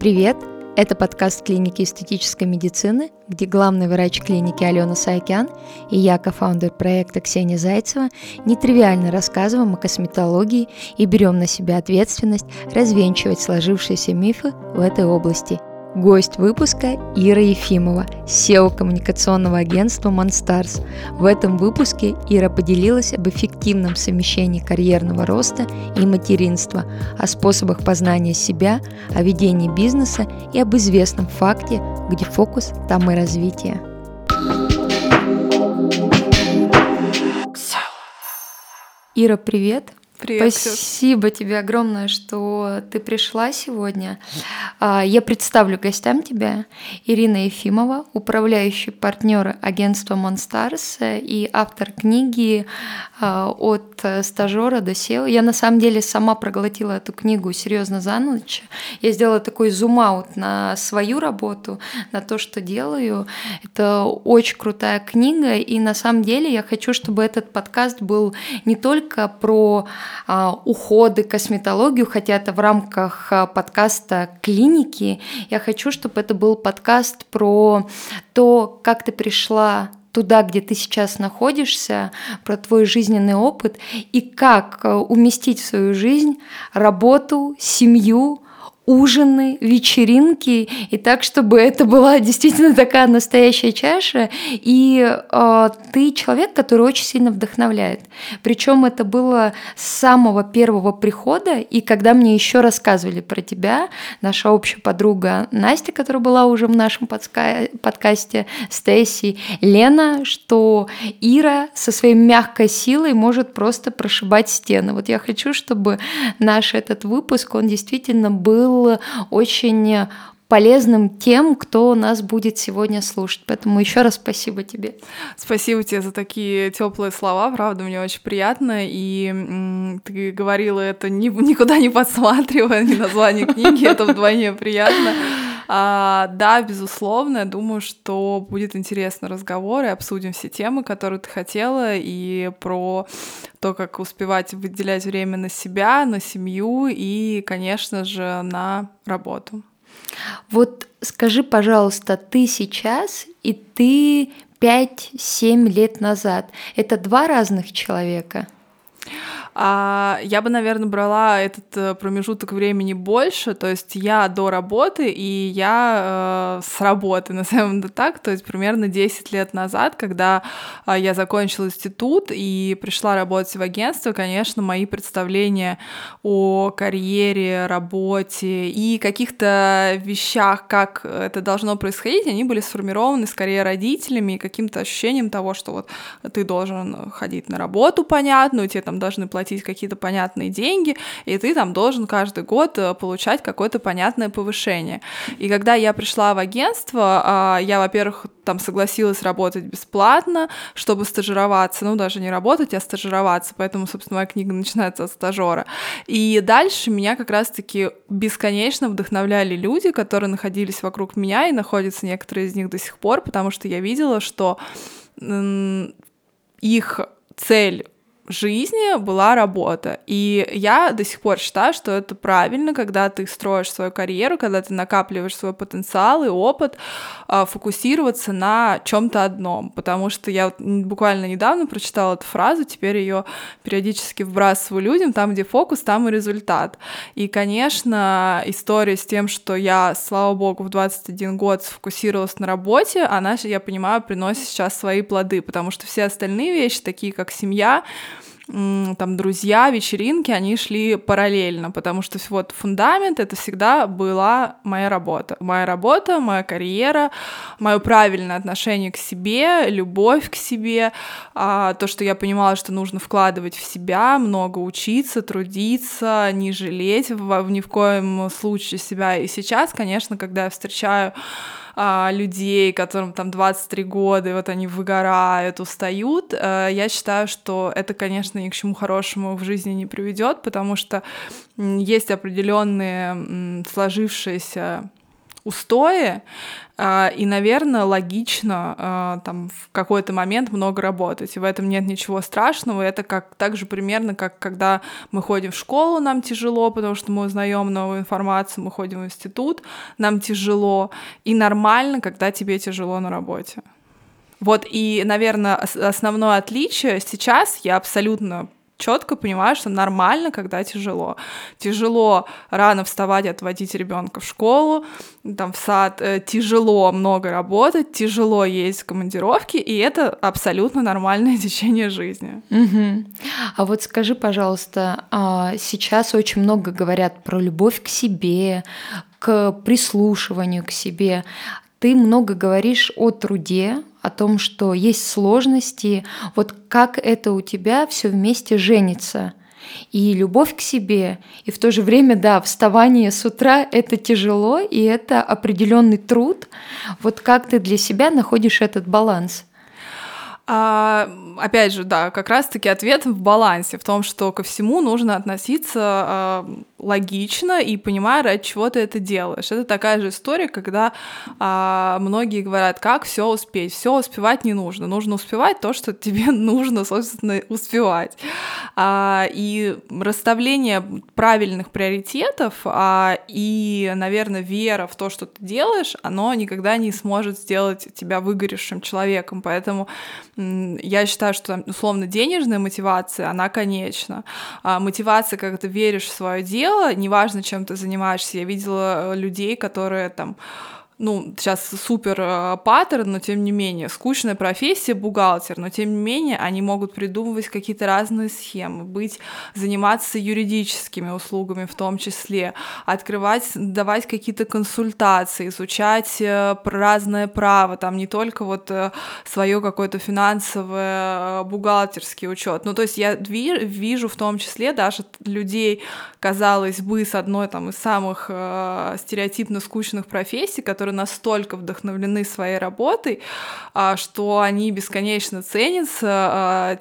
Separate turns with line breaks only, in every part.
Привет! Это подкаст клиники эстетической медицины, где главный врач клиники Алена Саакян и я, кофаундер проекта Ксения Зайцева, нетривиально рассказываем о косметологии и берем на себя ответственность развенчивать сложившиеся мифы в этой области – Гость выпуска Ира Ефимова, SEO коммуникационного агентства Monstars. В этом выпуске Ира поделилась об эффективном совмещении карьерного роста и материнства, о способах познания себя, о ведении бизнеса и об известном факте, где фокус, там и развитие. Ира, привет!
Привет,
Спасибо Ксюш. тебе огромное, что ты пришла сегодня. А, я представлю гостям тебя. Ирина Ефимова, управляющий партнер агентства Monstars и автор книги а, «От стажера до SEO». Я на самом деле сама проглотила эту книгу серьезно за ночь. Я сделала такой зум-аут на свою работу, на то, что делаю. Это очень крутая книга, и на самом деле я хочу, чтобы этот подкаст был не только про а, уходы, косметологию, хотя это в рамках а, подкаста клиники. Я хочу, чтобы это был подкаст про то, как ты пришла туда, где ты сейчас находишься, про твой жизненный опыт и как а, уместить в свою жизнь работу, семью, ужины, вечеринки, и так, чтобы это была действительно такая настоящая чаша, и э, ты человек, который очень сильно вдохновляет. Причем это было с самого первого прихода, и когда мне еще рассказывали про тебя, наша общая подруга Настя, которая была уже в нашем подска- подкасте, Стейси, Лена, что Ира со своей мягкой силой может просто прошибать стены. Вот я хочу, чтобы наш этот выпуск, он действительно был очень полезным тем, кто нас будет сегодня слушать. Поэтому еще раз спасибо тебе.
Спасибо тебе за такие теплые слова, правда, мне очень приятно. И ты говорила это никуда не подсматривая, ни название книги, это вдвойне приятно. А, да, безусловно, я думаю, что будет интересный разговор, и обсудим все темы, которые ты хотела, и про то, как успевать выделять время на себя, на семью и, конечно же, на работу.
Вот скажи, пожалуйста, ты сейчас и ты 5-7 лет назад. Это два разных человека?
А, я бы, наверное, брала этот э, промежуток времени больше, то есть я до работы и я э, с работы, на самом деле так, то есть примерно 10 лет назад, когда э, я закончила институт и пришла работать в агентство, конечно, мои представления о карьере, работе и каких-то вещах, как это должно происходить, они были сформированы скорее родителями и каким-то ощущением того, что вот ты должен ходить на работу понятную, тебе там должны платить платить какие-то понятные деньги, и ты там должен каждый год э, получать какое-то понятное повышение. И когда я пришла в агентство, а, я, во-первых, там согласилась работать бесплатно, чтобы стажироваться, ну, даже не работать, а стажироваться, поэтому, собственно, моя книга начинается от стажера. И дальше меня как раз-таки бесконечно вдохновляли люди, которые находились вокруг меня, и находятся некоторые из них до сих пор, потому что я видела, что их цель жизни была работа. И я до сих пор считаю, что это правильно, когда ты строишь свою карьеру, когда ты накапливаешь свой потенциал и опыт, а, фокусироваться на чем-то одном. Потому что я буквально недавно прочитала эту фразу, теперь ее периодически вбрасываю людям, там, где фокус, там и результат. И, конечно, история с тем, что я, слава богу, в 21 год сфокусировалась на работе, она, я понимаю, приносит сейчас свои плоды, потому что все остальные вещи, такие как семья, там друзья, вечеринки, они шли параллельно, потому что вот фундамент это всегда была моя работа. Моя работа, моя карьера, мое правильное отношение к себе, любовь к себе, а, то, что я понимала, что нужно вкладывать в себя, много учиться, трудиться, не жалеть в, ни в коем случае себя. И сейчас, конечно, когда я встречаю а, людей, которым там 23 года, и вот они выгорают, устают, а, я считаю, что это, конечно, ни к чему хорошему в жизни не приведет, потому что есть определенные сложившиеся устои, и, наверное, логично э, там в какой-то момент много работать, и в этом нет ничего страшного, это как так же примерно, как когда мы ходим в школу, нам тяжело, потому что мы узнаем новую информацию, мы ходим в институт, нам тяжело, и нормально, когда тебе тяжело на работе. Вот и, наверное, основное отличие сейчас я абсолютно четко понимаю, что нормально, когда тяжело. Тяжело рано вставать, отводить ребенка в школу, там в сад, э, тяжело много работать, тяжело есть в командировки, и это абсолютно нормальное течение жизни.
Угу. А вот скажи, пожалуйста, а сейчас очень много говорят про любовь к себе, к прислушиванию к себе. Ты много говоришь о труде, о том, что есть сложности, вот как это у тебя все вместе женится. И любовь к себе, и в то же время, да, вставание с утра — это тяжело, и это определенный труд. Вот как ты для себя находишь этот баланс?
А, опять же, да, как раз-таки ответ в балансе, в том, что ко всему нужно относиться а, логично и понимая, ради чего ты это делаешь. Это такая же история, когда а, многие говорят, как все успеть. Все успевать не нужно. Нужно успевать то, что тебе нужно, собственно, успевать. А, и расставление правильных приоритетов а, и, наверное, вера в то, что ты делаешь, оно никогда не сможет сделать тебя выгоревшим человеком. Поэтому я считаю, что, условно, денежная мотивация, она конечна. А мотивация, когда ты веришь в свое дело, неважно, чем ты занимаешься. Я видела э, людей, которые там ну, сейчас супер э, паттерн, но тем не менее, скучная профессия бухгалтер, но тем не менее они могут придумывать какие-то разные схемы, быть, заниматься юридическими услугами в том числе, открывать, давать какие-то консультации, изучать э, разное право, там не только вот э, свое какое-то финансовое, бухгалтерский учет. Ну, то есть я вижу в том числе даже людей, казалось бы, с одной там из самых стереотипно скучных профессий, которые которые настолько вдохновлены своей работой, а, что они бесконечно ценятся а,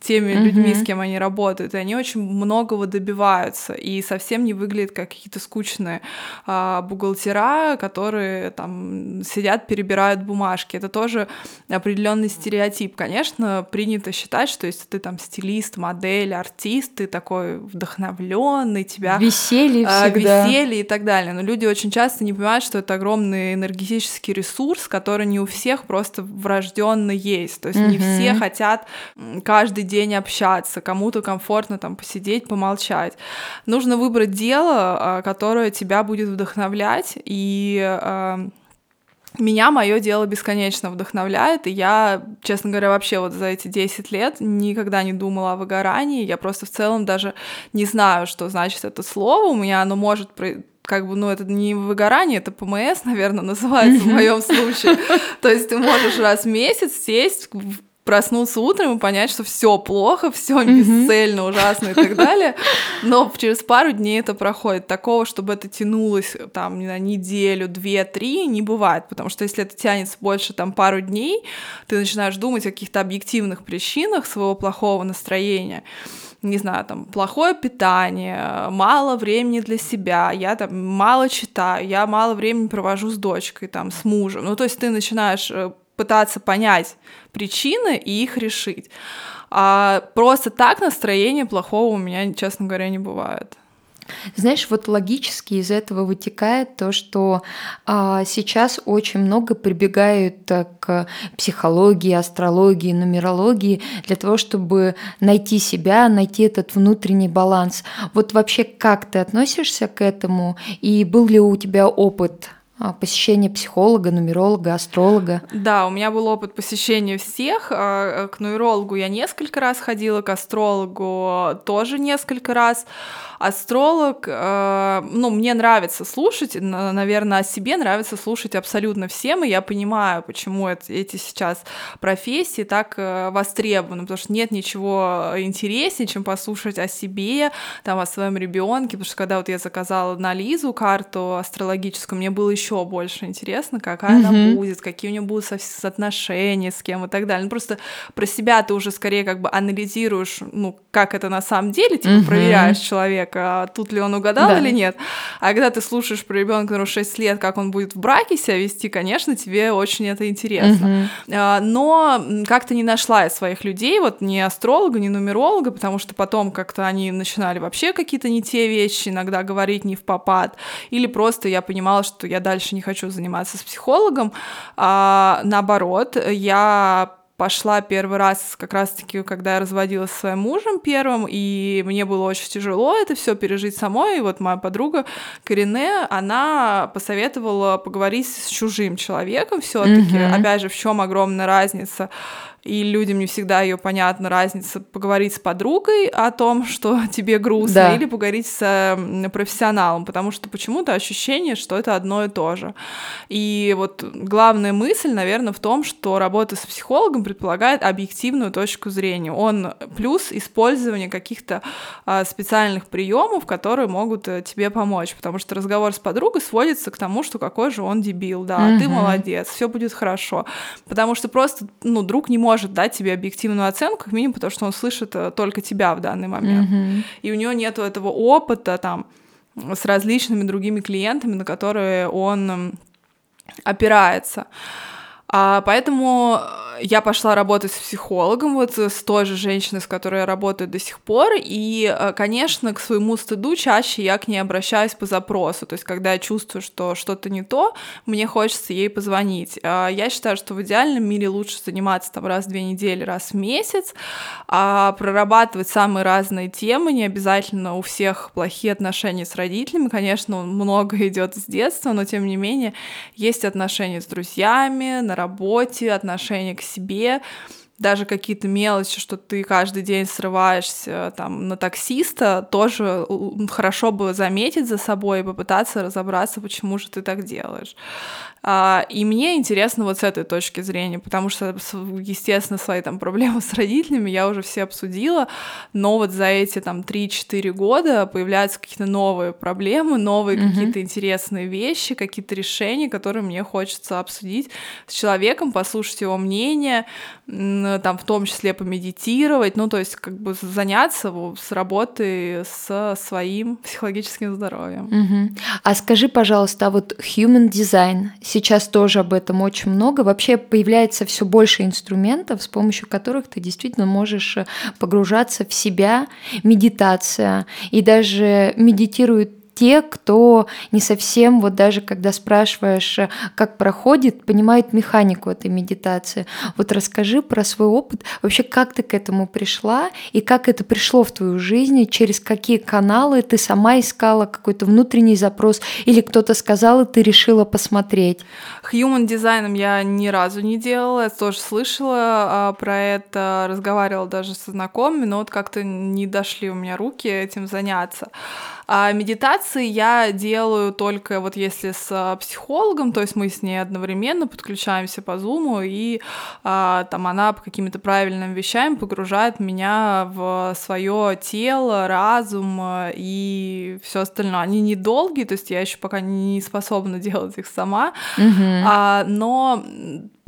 теми mm-hmm. людьми, с кем они работают, и они очень многого добиваются, и совсем не выглядят как какие-то скучные а, бухгалтера, которые там сидят, перебирают бумажки. Это тоже определенный стереотип. Конечно, принято считать, что если ты там стилист, модель, артист, ты такой вдохновленный, тебя
веселье,
всегда. веселье и так далее. Но люди очень часто не понимают, что это огромный энергетический ресурс, который не у всех просто врожденно есть. То есть mm-hmm. не все хотят каждый день общаться, кому-то комфортно там посидеть, помолчать. Нужно выбрать дело, а, которое тебя будет вдохновлять и а, меня мое дело бесконечно вдохновляет, и я, честно говоря, вообще вот за эти 10 лет никогда не думала о выгорании, я просто в целом даже не знаю, что значит это слово, у меня оно может как бы, ну, это не выгорание, это ПМС, наверное, называется в моем случае. То есть ты можешь раз в месяц сесть, проснуться утром и понять, что все плохо, все бесцельно, ужасно и так далее. Но через пару дней это проходит. Такого, чтобы это тянулось там на неделю, две, три, не бывает. Потому что если это тянется больше там пару дней, ты начинаешь думать о каких-то объективных причинах своего плохого настроения не знаю, там, плохое питание, мало времени для себя, я там мало читаю, я мало времени провожу с дочкой, там, с мужем. Ну, то есть ты начинаешь э, пытаться понять причины и их решить. А просто так настроение плохого у меня, честно говоря, не бывает.
Знаешь, вот логически из этого вытекает то, что а, сейчас очень много прибегают а, к психологии, астрологии, нумерологии для того, чтобы найти себя, найти этот внутренний баланс. Вот вообще как ты относишься к этому? И был ли у тебя опыт посещение психолога, нумеролога, астролога?
Да, у меня был опыт посещения всех. А, к нумерологу я несколько раз ходила, к астрологу тоже несколько раз. Астролог, э, ну, мне нравится слушать, наверное, о себе нравится слушать абсолютно всем, и я понимаю, почему эти сейчас профессии так э, востребованы, потому что нет ничего интереснее, чем послушать о себе, там, о своем ребенке, потому что когда вот я заказала на Лизу карту астрологическую, мне было еще больше интересно, какая mm-hmm. она будет, какие у нее будут отношения с кем и так далее. Ну, просто про себя ты уже скорее как бы анализируешь, ну, как это на самом деле, типа mm-hmm. проверяешь человека, а тут ли он угадал да. или нет. А когда ты слушаешь про ребенка, которому 6 лет, как он будет в браке себя вести, конечно, тебе очень это интересно. Mm-hmm. Но как-то не нашла я своих людей, вот ни астролога, ни нумеролога, потому что потом как-то они начинали вообще какие-то не те вещи иногда говорить не в попад, или просто я понимала, что я дальше не хочу заниматься с психологом, а наоборот, я пошла первый раз как раз-таки, когда я разводилась со своим мужем первым, и мне было очень тяжело это все пережить самой. И вот моя подруга Корене, она посоветовала поговорить с чужим человеком все-таки. Mm-hmm. Опять же, в чем огромная разница и людям не всегда ее понятна разница поговорить с подругой о том, что тебе грустно, да. или поговорить с профессионалом, потому что почему-то ощущение, что это одно и то же. И вот главная мысль, наверное, в том, что работа с психологом предполагает объективную точку зрения. Он плюс использование каких-то а, специальных приемов, которые могут э, тебе помочь, потому что разговор с подругой сводится к тому, что какой же он дебил, да, угу. ты молодец, все будет хорошо, потому что просто, ну, друг не может может дать тебе объективную оценку, как минимум, потому что он слышит э, только тебя в данный момент. Mm-hmm. И у него нет этого опыта там с различными другими клиентами, на которые он опирается. А, поэтому я пошла работать с психологом, вот с той же женщиной, с которой я работаю до сих пор, и, э, конечно, к своему стыду чаще я к ней обращаюсь по запросу, то есть когда я чувствую, что что-то не то, мне хочется ей позвонить. А, я считаю, что в идеальном мире лучше заниматься там раз в две недели, раз в месяц, а прорабатывать самые разные темы, не обязательно у всех плохие отношения с родителями, конечно, много идет с детства, но тем не менее есть отношения с друзьями, на работе, отношения к себе, даже какие-то мелочи, что ты каждый день срываешься там на таксиста, тоже хорошо бы заметить за собой и попытаться разобраться, почему же ты так делаешь. А, и мне интересно вот с этой точки зрения, потому что, естественно, свои там проблемы с родителями я уже все обсудила, но вот за эти там 3-4 года появляются какие-то новые проблемы, новые mm-hmm. какие-то интересные вещи, какие-то решения, которые мне хочется обсудить с человеком, послушать его мнение, там в том числе помедитировать, ну то есть как бы заняться с работой со своим психологическим здоровьем.
Mm-hmm. А скажи, пожалуйста, а вот human design сейчас тоже об этом очень много. Вообще появляется все больше инструментов, с помощью которых ты действительно можешь э, погружаться в себя, медитация. И даже медитируют те, кто не совсем, вот даже когда спрашиваешь, э, как проходит, понимает механику этой медитации. Вот расскажи про свой опыт, вообще как ты к этому пришла и как это пришло в твою жизнь, через какие каналы ты сама искала какой-то внутренний запрос или кто-то сказал, и ты решила посмотреть.
Human дизайном я ни разу не делала, я тоже слышала а, про это, разговаривала даже со знакомыми, но вот как-то не дошли у меня руки этим заняться. А медитации я делаю только вот если с а, психологом, то есть мы с ней одновременно подключаемся по зуму, и а, там она по каким-то правильным вещам погружает меня в свое тело, разум а, и все остальное. Они недолгие, то есть я еще пока не способна делать их сама, mm-hmm. а, но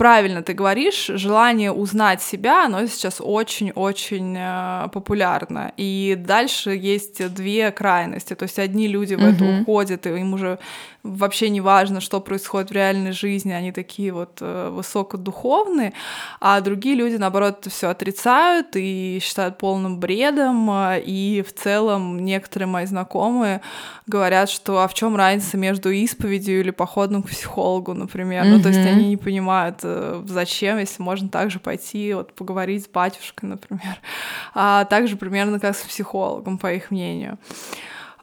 правильно ты говоришь, желание узнать себя, оно сейчас очень-очень э, популярно. И дальше есть две крайности. То есть одни люди в это уходят, и им уже вообще не важно, что происходит в реальной жизни, они такие вот э, высокодуховные, а другие люди, наоборот, это все отрицают и считают полным бредом, э, и в целом некоторые мои знакомые говорят, что а в чем разница между исповедью или походом к психологу, например, mm-hmm. ну то есть они не понимают, зачем, если можно также пойти вот поговорить с батюшкой, например, а также примерно как с психологом, по их мнению.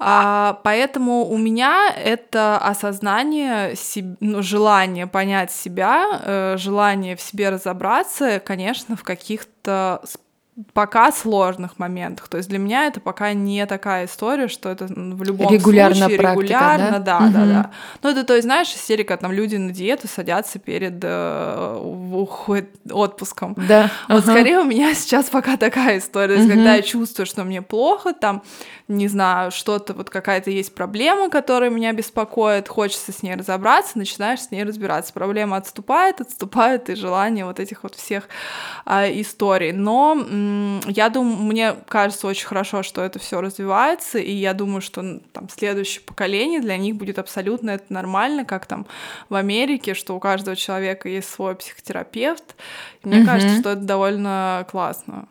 А, поэтому у меня это осознание, ну, желание понять себя, э, желание в себе разобраться, конечно, в каких-то пока сложных моментах. То есть для меня это пока не такая история, что это в любом
Регулярно
случае
практика,
регулярно,
да?
да,
Мгм.
да, да. Ну это, то есть, знаешь, истерика, там люди на диету садятся перед э, уход- отпуском.
Да.
Вот
ага.
скорее у меня сейчас пока такая история.
Мгм.
когда я чувствую, что мне плохо, там, не знаю, что-то, вот какая-то есть проблема, которая меня беспокоит, хочется с ней разобраться, начинаешь с ней разбираться. Проблема отступает, отступает, и желание вот этих вот всех а, историй. Но я думаю, мне кажется очень хорошо, что это все развивается, и я думаю, что там следующее поколение для них будет абсолютно это нормально, как там в Америке, что у каждого человека есть свой психотерапевт. Мне
Мгм.
кажется, что это довольно классно.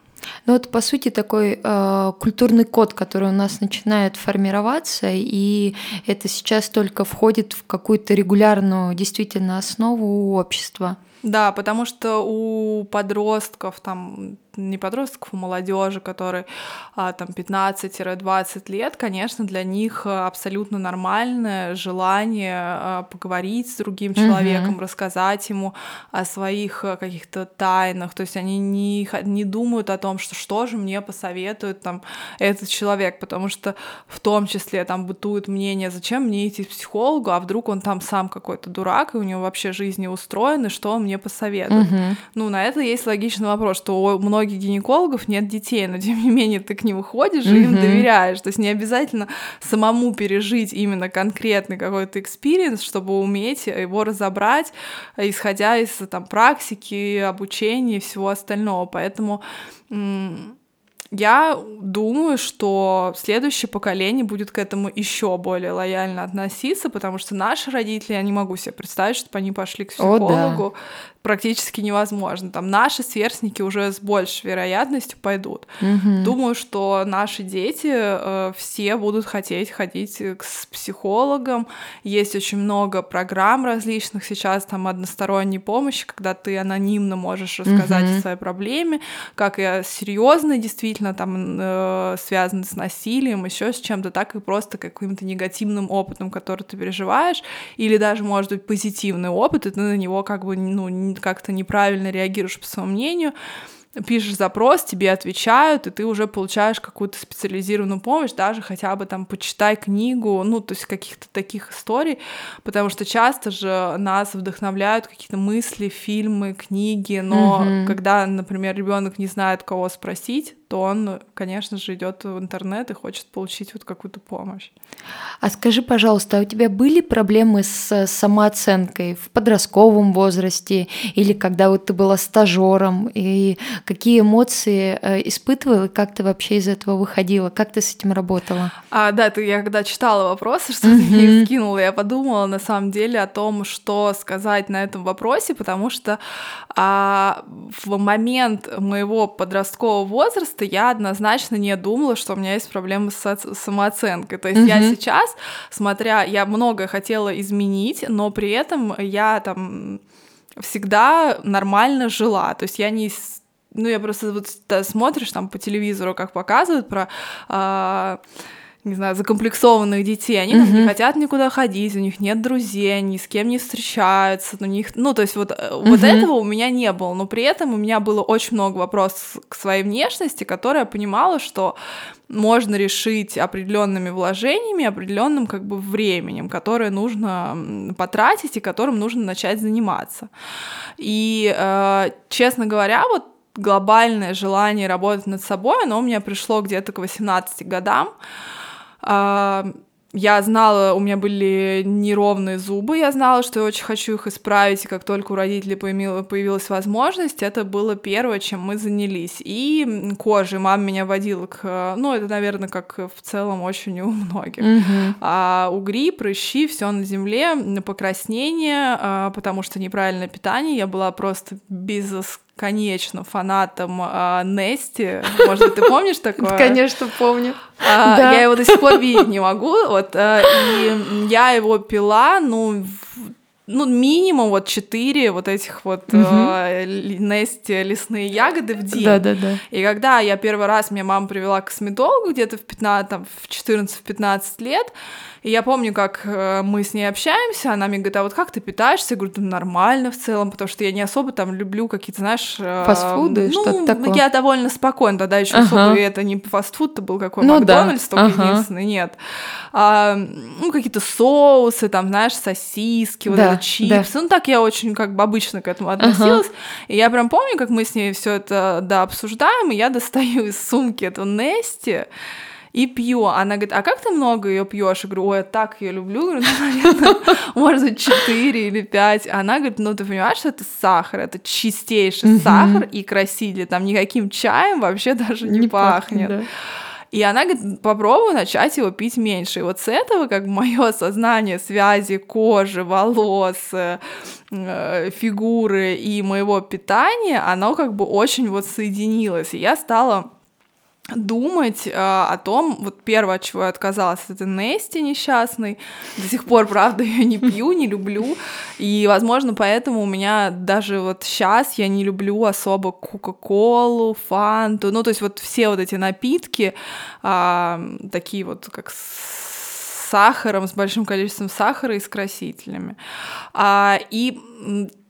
Ну вот по сути такой э, культурный код, который у нас начинает формироваться, и это сейчас только входит в какую-то регулярную действительно основу общества.
Да, потому что у подростков, там, не подростков, у молодежи, которые а, там 15-20 лет, конечно, для них а, абсолютно нормальное желание а, поговорить с другим человеком, рассказать ему о своих а, каких-то тайнах. То есть они не, не думают о том, что что же мне посоветует там этот человек, потому что в том числе там бытует мнение, зачем мне идти к психологу, а вдруг он там сам какой-то дурак, и у него вообще жизнь не устроена, и что он мне посоветует.
Мгм.
Ну, на это есть логичный вопрос, что у многих гинекологов нет детей, но тем не менее ты к ним ходишь и им доверяешь. То есть не обязательно самому пережить именно конкретный какой-то experience, чтобы уметь его разобрать, исходя из там практики, обучения и всего остального. Поэтому я думаю, что следующее поколение будет к этому еще более лояльно относиться, потому что наши родители, я не могу себе представить, чтобы они пошли к
О, да.
Практически невозможно. Там наши сверстники уже с большей вероятностью пойдут.
Мгм.
Думаю, что наши дети э, все будут хотеть ходить к с психологам. Есть очень много программ различных сейчас, там односторонней помощи, когда ты анонимно можешь рассказать
Мгм.
о своей проблеме, как и серьезной, действительно, там э, связанной с насилием, еще с чем-то, так и просто каким-то негативным опытом, который ты переживаешь, или даже, может быть, позитивный опыт, и ты на него как бы, ну, как-то неправильно реагируешь по своему мнению, пишешь запрос, тебе отвечают, и ты уже получаешь какую-то специализированную помощь, даже хотя бы там почитай книгу, ну, то есть каких-то таких историй, потому что часто же нас вдохновляют какие-то мысли, фильмы, книги, но
Мгм.
когда, например, ребенок не знает, кого спросить, то он, конечно же, идет в интернет и хочет получить вот какую-то помощь.
А скажи, пожалуйста, а у тебя были проблемы с самооценкой в подростковом возрасте или когда вот ты была стажером? И какие эмоции э, испытывала, и как ты вообще из этого выходила? Как ты с этим работала?
А, да, ты, я когда читала вопросы, что ты мне скинула, я подумала на самом деле о том, что сказать на этом вопросе, потому что а, в момент моего подросткового возраста я однозначно не думала, что у меня есть проблемы с самооценкой. То есть я
Мгм.
сейчас, смотря, я многое хотела изменить, но при этом я там всегда нормально жила. То есть я не ну, я просто вот смотришь там по телевизору, как показывают про а, не знаю, закомплексованных детей, они там не хотят никуда ходить, у них нет друзей, ни с кем не встречаются, у них, ну, то есть вот, э, вот этого у меня не было, но при этом у меня было очень много вопросов к своей внешности, которые я понимала, что можно решить определенными вложениями, определенным как бы временем, которое нужно потратить и которым нужно начать заниматься. И, э, честно говоря, вот глобальное желание работать над собой, оно у меня пришло где-то к 18 годам. А, Я знала, у меня были неровные зубы, я знала, что я очень хочу их исправить, и как только у родителей появилась возможность, это было первое, чем мы занялись. И кожей мама меня водила к... Ну, это, наверное, как в целом очень у многих.
Мгм.
А угри, прыщи, все на земле, м, покраснение, а, потому что неправильное питание. Я была просто бесконечно фанатом а, Нести. Может ты помнишь такое?
Конечно, помню.
А,
Да.
Я его до сих пор видеть не могу. Вот, а, и я его пила, ну, в- ну, минимум вот 4 вот этих вот угу. э, Нести лесные ягоды в день.
Да, да, да.
И когда я первый раз, меня мама привела к косметологу где-то в 15, там, в 14-15 лет, и я помню, как э, мы с ней общаемся, она мне говорит, а вот как ты питаешься? Я говорю, да нормально в целом, потому что я не особо там люблю какие-то, знаешь...
Э, Фастфуды, ну, что-то такое?
я довольно спокойно, тогда еще ага. особо это не фастфуд, это был какой ну, Макдональдс, да. только ага. единственный, нет. А, ну, какие-то соусы, там, знаешь, сосиски, вот да, это чипсы. Да. Ну, так я очень как бы обычно к этому относилась. Ага. И я прям помню, как мы с ней все это, да, обсуждаем, и я достаю из сумки эту Нести, и пью. Она говорит, а как ты много ее пьешь? Я говорю, ой, я так ее люблю. Говорю, ну, наверное, может быть, 4 или 5. Она говорит, ну, ты понимаешь, что это сахар, это чистейший сахар и краситель. Там никаким чаем вообще даже не, пахнет. И она говорит, попробуй начать его пить меньше. И вот с этого как мое осознание связи кожи, волос, э, фигуры и моего питания, оно как бы очень вот соединилось. И я стала думать э, о том, вот первое, от чего я отказалась, это Нести несчастный. До сих пор, правда, ее не пью, не люблю. И, возможно, поэтому у меня даже вот сейчас я не люблю особо Кока-Колу, Фанту. Ну, то есть вот все вот эти напитки, э, такие вот как с сахаром, с большим количеством сахара и с красителями. А, и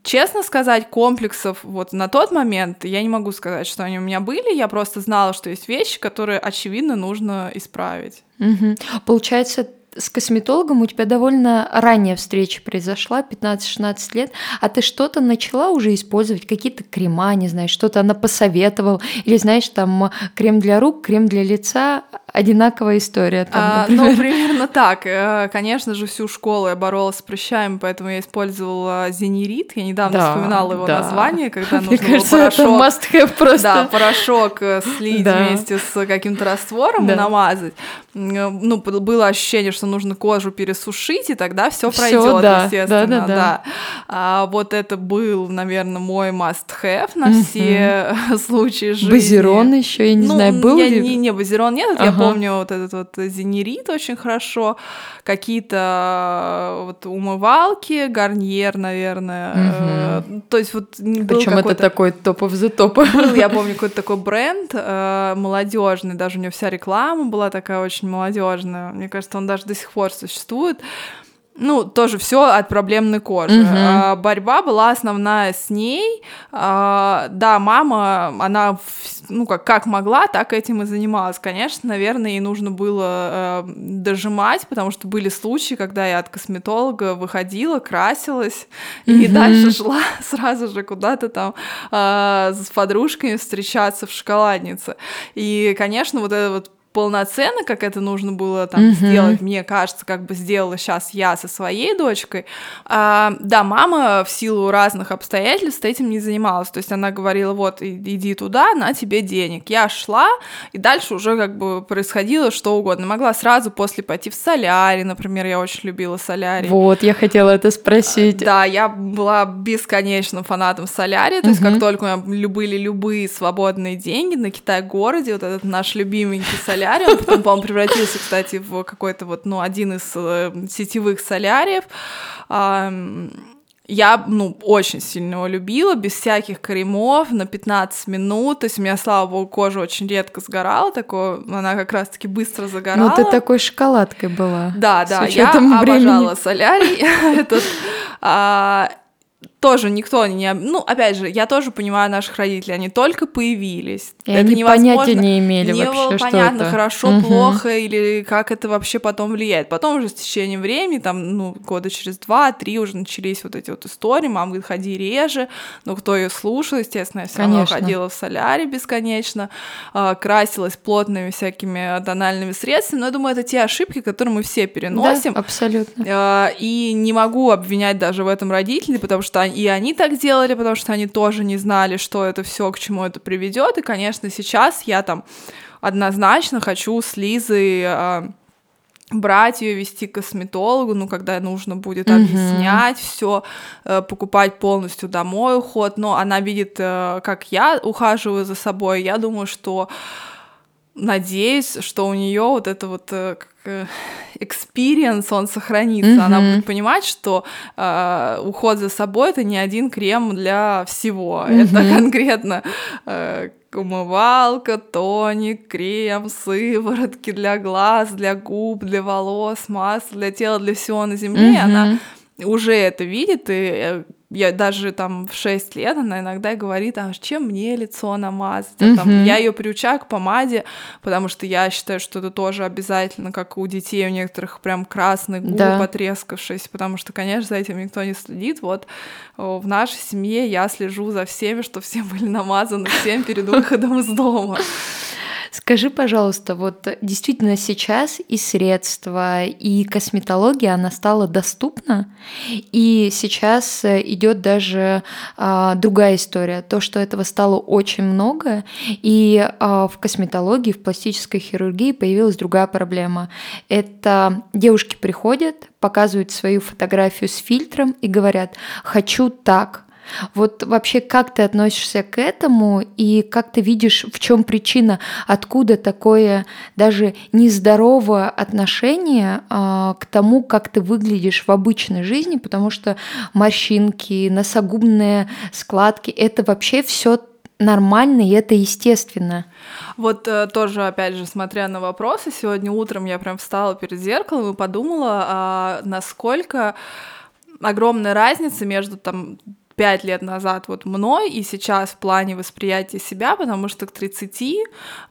Честно сказать, комплексов вот на тот момент я не могу сказать, что они у меня были. Я просто знала, что есть вещи, которые, очевидно, нужно исправить.
Угу. Получается, с косметологом у тебя довольно ранняя встреча произошла, 15-16 лет, а ты что-то начала уже использовать, какие-то крема, не знаю, что-то она посоветовала, или знаешь, там крем для рук, крем для лица, одинаковая история. Там,
а, ну, примерно так. Э, конечно же, всю школу я боролась с прыщами, поэтому я использовала зенерит. Я недавно да, вспоминала его да. название, когда нужно Мне кажется, порошок.
Must have просто.
Да, порошок э, слить да. вместе с каким-то раствором да. и намазать. Ну, было ощущение, что нужно кожу пересушить, и тогда все пройдет, да, естественно. Да, да, да. да. А, вот это был, наверное, мой must-have на все случаи жизни.
Базирон еще, я не ну, знаю, был
я,
ли?
Не, не, базирон нет, ага. я помню вот этот вот зенерит очень хорошо, какие-то э, вот умывалки, гарниер, наверное. Угу. То есть вот
Причем это такой топ of the топ.
Был, я помню, какой-то такой бренд э, молодежный, даже у него вся реклама была такая очень молодежная. Мне кажется, он даже до сих пор существует ну, тоже все от проблемной кожи. Угу. А, борьба была основная с ней. А, да, мама, она, ну, как, как могла, так этим и занималась. Конечно, наверное, ей нужно было а, дожимать, потому что были случаи, когда я от косметолога выходила, красилась, угу. и дальше шла сразу же куда-то там а, с подружками встречаться в шоколаднице. И, конечно, вот это вот полноценно, как это нужно было там mm-hmm. сделать, мне кажется, как бы сделала сейчас я со своей дочкой. А, да, мама в силу разных обстоятельств этим не занималась. То есть она говорила, вот, иди туда, на тебе денег. Я шла, и дальше уже как бы происходило что угодно. Могла сразу после пойти в солярий, например, я очень любила солярий.
Вот, я хотела это спросить.
Да, я была бесконечным фанатом солярия, то mm-hmm. есть как только у меня были любые свободные деньги на Китай-городе, вот этот наш любименький солярий, солярий. Он потом, по-моему, превратился, кстати, в какой-то вот, ну, один из э, сетевых соляриев. Я, ну, очень сильно его любила, без всяких кремов, на 15 минут. То есть у меня, слава богу, кожа очень редко сгорала, такое, она как раз-таки быстро загорала.
Ну, ты такой шоколадкой была.
Да, да, я обожала солярий. Этот, а, тоже никто не... Ну, опять же, я тоже понимаю наших родителей, они только появились.
И это они невозможно. понятия не имели не вообще,
было понятно, это. хорошо, угу. плохо, или как это вообще потом влияет. Потом уже с течением времени, там, ну, года через два-три уже начались вот эти вот истории, мама говорит, ходи реже, ну, кто ее слушал, естественно, я все равно ходила в соляре бесконечно, а, красилась плотными всякими тональными средствами, но я думаю, это те ошибки, которые мы все переносим.
Да, абсолютно.
А, и не могу обвинять даже в этом родителей, потому что и они так делали, потому что они тоже не знали, что это все, к чему это приведет. И, конечно, сейчас я там однозначно хочу с Лизой э, брать ее, вести к косметологу, ну, когда нужно будет объяснять mm-hmm. все, э, покупать полностью домой уход, но она видит, э, как я ухаживаю за собой, я думаю, что надеюсь, что у нее вот это вот э, experience, он сохранится. Mm-hmm. Она будет понимать, что э, уход за собой это не один крем для всего. Mm-hmm. Это конкретно э, умывалка, тоник, крем, сыворотки для глаз, для губ, для волос, масло для тела, для всего на земле. Mm-hmm. Она уже это видит, и э, я даже там в 6 лет она иногда говорит, а чем мне лицо намазать? А, там, я ее приучаю к помаде, потому что я считаю, что это тоже обязательно, как у детей у некоторых прям красные губы да. потрескавшиеся, потому что, конечно, за этим никто не следит. Вот в нашей семье я слежу за всеми, что все были намазаны всем перед выходом из дома.
Скажи, пожалуйста, вот действительно сейчас и средства, и косметология, она стала доступна, и сейчас э, идет даже а, другая история, то, что этого стало очень много, и а, в косметологии, в пластической хирургии появилась другая проблема. Это девушки приходят, показывают свою фотографию с фильтром и говорят, хочу так, вот вообще как ты относишься к этому и как ты видишь, в чем причина, откуда такое даже нездоровое отношение а, к тому, как ты выглядишь в обычной жизни, потому что морщинки, носогубные складки, это вообще все нормально и это естественно.
Вот э, тоже, опять же, смотря на вопросы, сегодня утром я прям встала перед зеркалом и подумала, а, насколько огромная разница между там пять лет назад вот мной и сейчас в плане восприятия себя, потому что к 30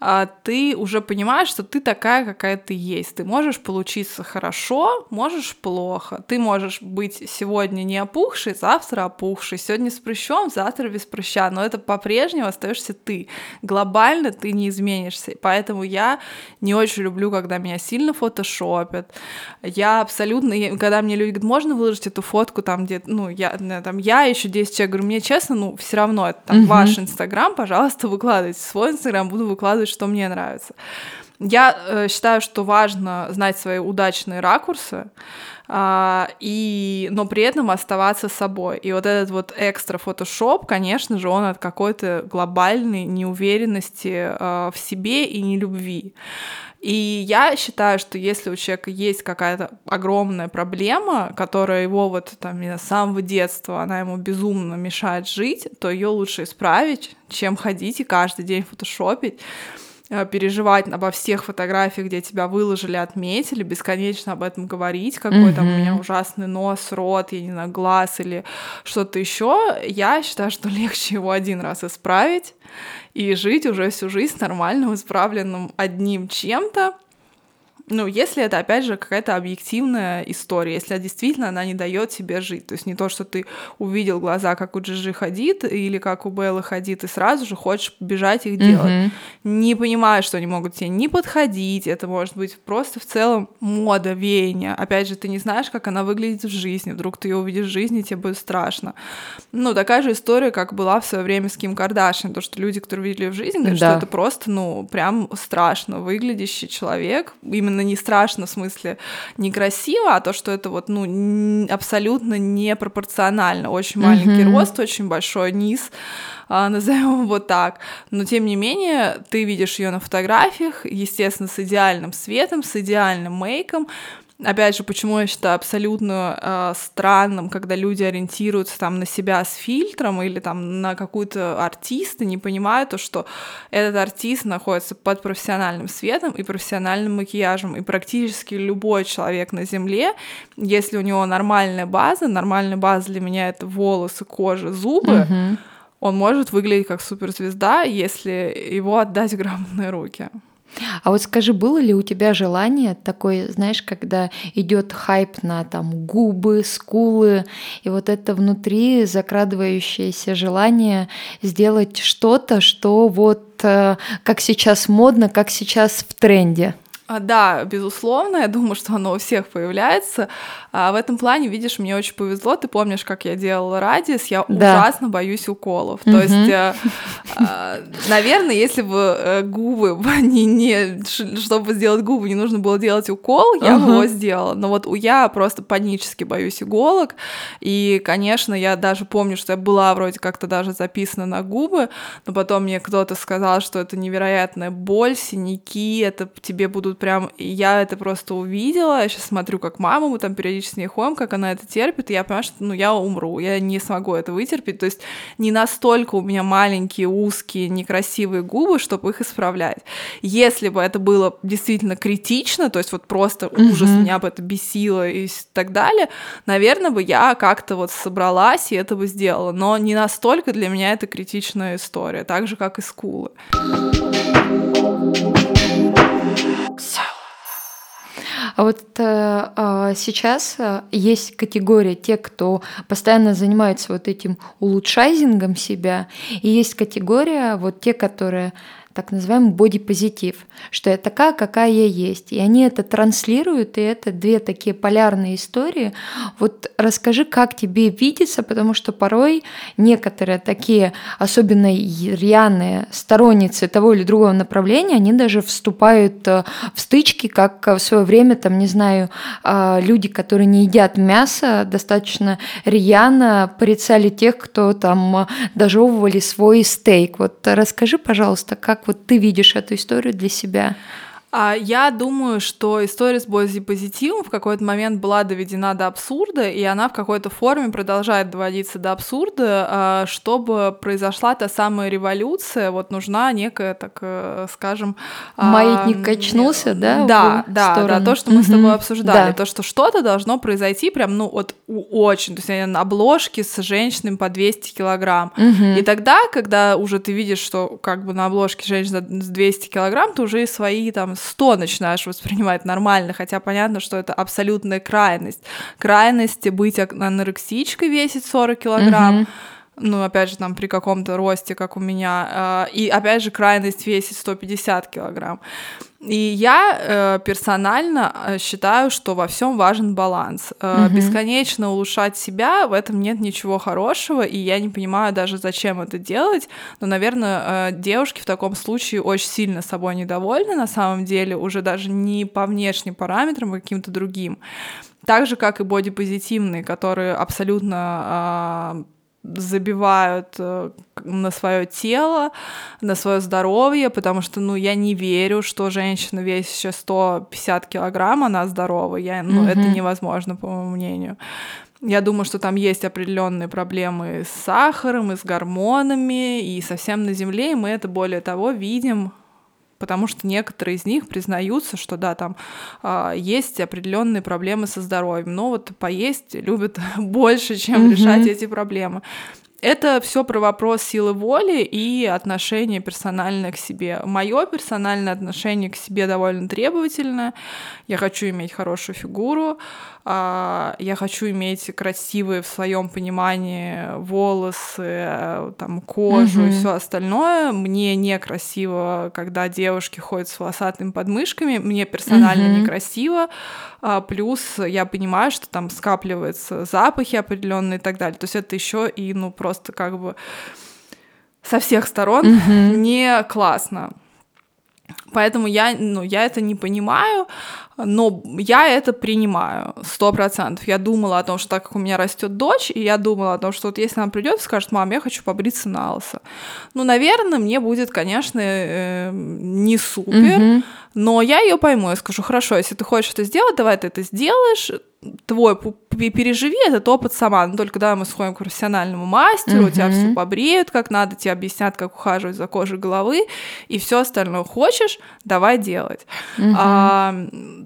а, ты уже понимаешь, что ты такая, какая ты есть. Ты можешь получиться хорошо, можешь плохо. Ты можешь быть сегодня не опухший, завтра опухший, сегодня с прыщом, завтра без прыща, но это по-прежнему остаешься ты. Глобально ты не изменишься. Поэтому я не очень люблю, когда меня сильно фотошопят. Я абсолютно, когда мне люди говорят, можно выложить эту фотку там, где, ну, я, там, я еще 10 человек, говорю, мне честно, ну, все равно, это там угу. ваш Инстаграм, пожалуйста, выкладывайте свой Инстаграм, буду выкладывать, что мне нравится. Я э, считаю, что важно знать свои удачные ракурсы, а, и, но при этом оставаться собой. И вот этот вот экстра фотошоп, конечно же, он от какой-то глобальной неуверенности а, в себе и нелюбви. И я считаю, что если у человека есть какая-то огромная проблема, которая его вот там с самого детства, она ему безумно мешает жить, то ее лучше исправить, чем ходить и каждый день фотошопить. Э, переживать обо всех фотографиях, где тебя выложили, отметили, бесконечно об этом говорить, какой mm-hmm. там у меня ужасный нос, рот, я не знаю, глаз или что-то еще, я считаю, что легче его один раз исправить и жить уже всю жизнь нормальным, исправленным одним чем-то, ну, если это, опять же, какая-то объективная история, если действительно она не дает тебе жить, то есть не то, что ты увидел глаза, как у Джижи ходит, или как у Беллы ходит, и сразу же хочешь бежать их делать. Mm-hmm. Не понимаешь, что они могут тебе не подходить, это может быть просто в целом мода, веяние. Опять же, ты не знаешь, как она выглядит в жизни, вдруг ты ее увидишь в жизни, тебе будет страшно. Ну, такая же история, как была в свое время с Ким Кардашьян, то, что люди, которые видели в жизни, говорят, да. что это просто, ну, прям страшно выглядящий человек, именно именно не страшно, в смысле некрасиво, а то, что это вот, ну, абсолютно непропорционально. Очень маленький mm-hmm. рост, очень большой низ, а, назовем вот так. Но тем не менее, ты видишь ее на фотографиях, естественно, с идеальным светом, с идеальным мейком, Опять же, почему я считаю абсолютно э, странным, когда люди ориентируются там на себя с фильтром или там на какую-то артиста, не понимают то, что этот артист находится под профессиональным светом и профессиональным макияжем, и практически любой человек на Земле, если у него нормальная база, нормальная база для меня это волосы, кожа, зубы, mm-hmm. он может выглядеть как суперзвезда, если его отдать в грамотные руки.
А вот скажи, было ли у тебя желание такое, знаешь, когда идет хайп на там губы, скулы, и вот это внутри закрадывающееся желание сделать что-то, что вот э, как сейчас модно, как сейчас в тренде?
А, да, безусловно, я думаю, что оно у всех появляется. А в этом плане, видишь, мне очень повезло. Ты помнишь, как я делала радиус? Я да. ужасно боюсь уколов. Угу. То есть, э, э, наверное, если бы э, губы не, не, чтобы сделать губы, не нужно было делать укол, я бы его сделала. Но вот я просто панически боюсь иголок. И, конечно, я даже помню, что я была вроде как-то даже записана на губы, но потом мне кто-то сказал, что это невероятная боль, синяки, это тебе будут прям я это просто увидела, я сейчас смотрю, как мама, мы там периодически с ней ходим, как она это терпит, и я понимаю, что ну, я умру, я не смогу это вытерпеть. То есть не настолько у меня маленькие, узкие, некрасивые губы, чтобы их исправлять. Если бы это было действительно критично, то есть вот просто ужас, mm-hmm. меня бы это бесило и так далее, наверное, бы я как-то вот собралась и это бы сделала. Но не настолько для меня это критичная история, так же, как и скулы.
А вот э, э, сейчас э, есть категория те, кто постоянно занимается вот этим улучшайзингом себя, и есть категория вот те, которые так называемый бодипозитив, что я такая, какая я есть. И они это транслируют, и это две такие полярные истории. Вот расскажи, как тебе видится, потому что порой некоторые такие, особенно рьяные сторонницы того или другого направления, они даже вступают э, в стычки, как в свое время, там, не знаю, а, люди, которые не едят мясо, достаточно рьяно порицали тех, кто там дожевывали свой стейк. Вот расскажи, пожалуйста, как вот ты видишь эту историю для себя?
А я думаю, что история с бодипозитивом в какой-то момент была доведена до абсурда, и она в какой-то форме продолжает доводиться до абсурда, а, чтобы произошла та самая революция, вот нужна некая, так э, скажем...
А, Маятник качнулся, да?
Да, да, сторону. да, то, что мы с тобой обсуждали, да. то, что что-то должно произойти прям, ну, вот очень, то есть на обложке с женщинами по 200 килограмм. И тогда, когда уже ты видишь, что как бы на обложке женщина с 200 килограмм, ты уже и свои там 100 начинаешь воспринимать нормально, хотя понятно, что это абсолютная крайность. Крайность быть анорексичкой весить 40 килограмм, mm-hmm ну, опять же, там, при каком-то росте, как у меня, э, и, опять же, крайность весит 150 килограмм. И я э, персонально э, считаю, что во всем важен баланс. Э, угу. Бесконечно улучшать себя, в этом нет ничего хорошего, и я не понимаю даже, зачем это делать. Но, наверное, э, девушки в таком случае очень сильно собой недовольны на самом деле, уже даже не по внешним параметрам, а каким-то другим. Так же, как и бодипозитивные, которые абсолютно э, забивают э, на свое тело, на свое здоровье, потому что, ну, я не верю, что женщина весит сейчас 150 килограмм, она здорова. Я, ну, mm-hmm. это невозможно, по моему мнению. Я думаю, что там есть определенные проблемы с сахаром и с гормонами, и совсем на земле, и мы это более того видим потому что некоторые из них признаются, что да, там э, есть определенные проблемы со здоровьем, но вот поесть любят больше, чем mm-hmm. решать эти проблемы. Это все про вопрос силы воли и отношения персональное к себе. Мое персональное отношение к себе довольно требовательное. Я хочу иметь хорошую фигуру, а, я хочу иметь красивые в своем понимании волосы, там кожу mm-hmm. и все остальное. Мне некрасиво, когда девушки ходят с волосатыми подмышками. Мне персонально mm-hmm. некрасиво. А, плюс я понимаю, что там скапливаются запахи определенные и так далее. То есть это еще и ну просто как бы со всех сторон mm-hmm. не классно. Поэтому я, ну, я это не понимаю, но я это принимаю сто процентов. Я думала о том, что так как у меня растет дочь, и я думала о том, что вот если она придет и скажет, мам, я хочу побриться на лысо, ну, наверное, мне будет, конечно, э, не супер, mm-hmm. но я ее пойму, я скажу, хорошо, если ты хочешь это сделать, давай ты это сделаешь, твой переживи этот опыт сама. Но только когда мы сходим к профессиональному мастеру, uh-huh. у тебя все побреют как надо, тебе объяснят, как ухаживать за кожей головы, и все остальное хочешь, давай делать. Uh-huh. А,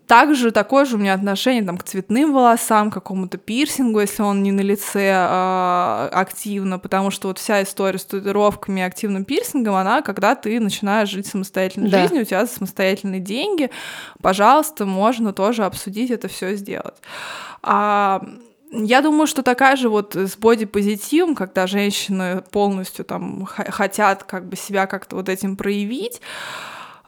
также такое же у меня отношение там, к цветным волосам, к какому-то пирсингу, если он не на лице а, активно, потому что вот вся история с татуировками и активным пирсингом, она когда ты начинаешь жить самостоятельной да. жизнью, у тебя самостоятельные деньги, пожалуйста, можно тоже обсудить это все сделать. А, я думаю, что такая же вот с бодипозитивом, когда женщины полностью там хотят как бы себя как-то вот этим проявить,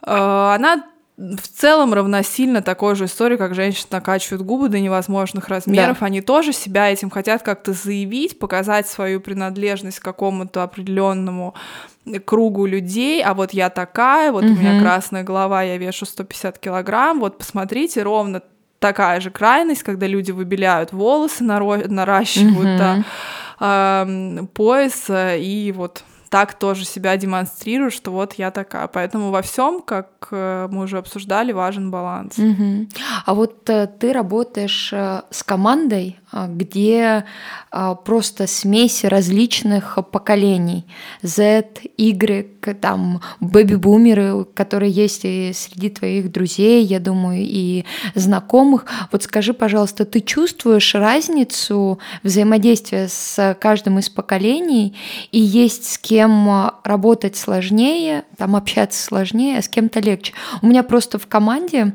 а, она в целом равносильно такой же истории, как женщины накачивают губы до невозможных размеров. Да. Они тоже себя этим хотят как-то заявить, показать свою принадлежность к какому-то определенному кругу людей, а вот я такая, вот угу. у меня красная голова, я вешу 150 килограмм, вот посмотрите, ровно такая же крайность, когда люди выбеляют волосы, наращивают mm-hmm. да, э, пояс и вот так тоже себя демонстрирую, что вот я такая. Поэтому во всем, как э, мы уже обсуждали, важен баланс.
Угу. А вот э, ты работаешь э, с командой, где просто смесь различных поколений. Z, Y, там, бэби-бумеры, которые есть и среди твоих друзей, я думаю, и знакомых. Вот скажи, пожалуйста, ты чувствуешь разницу взаимодействия с каждым из поколений и есть с кем работать сложнее, там общаться сложнее, а с кем-то легче. У меня просто в команде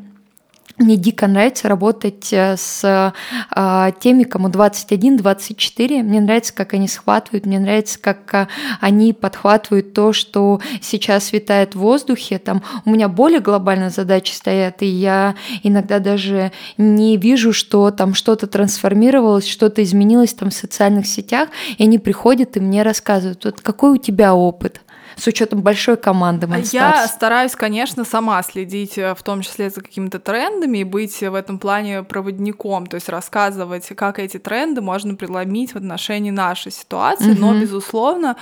мне дико нравится работать э, с а, теми, кому 21-24. Мне нравится, как они схватывают, мне нравится, как а, они подхватывают то, что сейчас витает в воздухе. Там у меня более глобальные задачи стоят, и я иногда даже не вижу, что там что-то трансформировалось, что-то изменилось там в социальных сетях, и они приходят и мне рассказывают, вот какой у тебя опыт? С учетом большой команды Monstars?
Я стараюсь, конечно, сама следить э, в том числе за какими-то трендами и быть в этом плане проводником, то есть рассказывать, как эти тренды можно преломить в отношении нашей ситуации, угу. но, безусловно,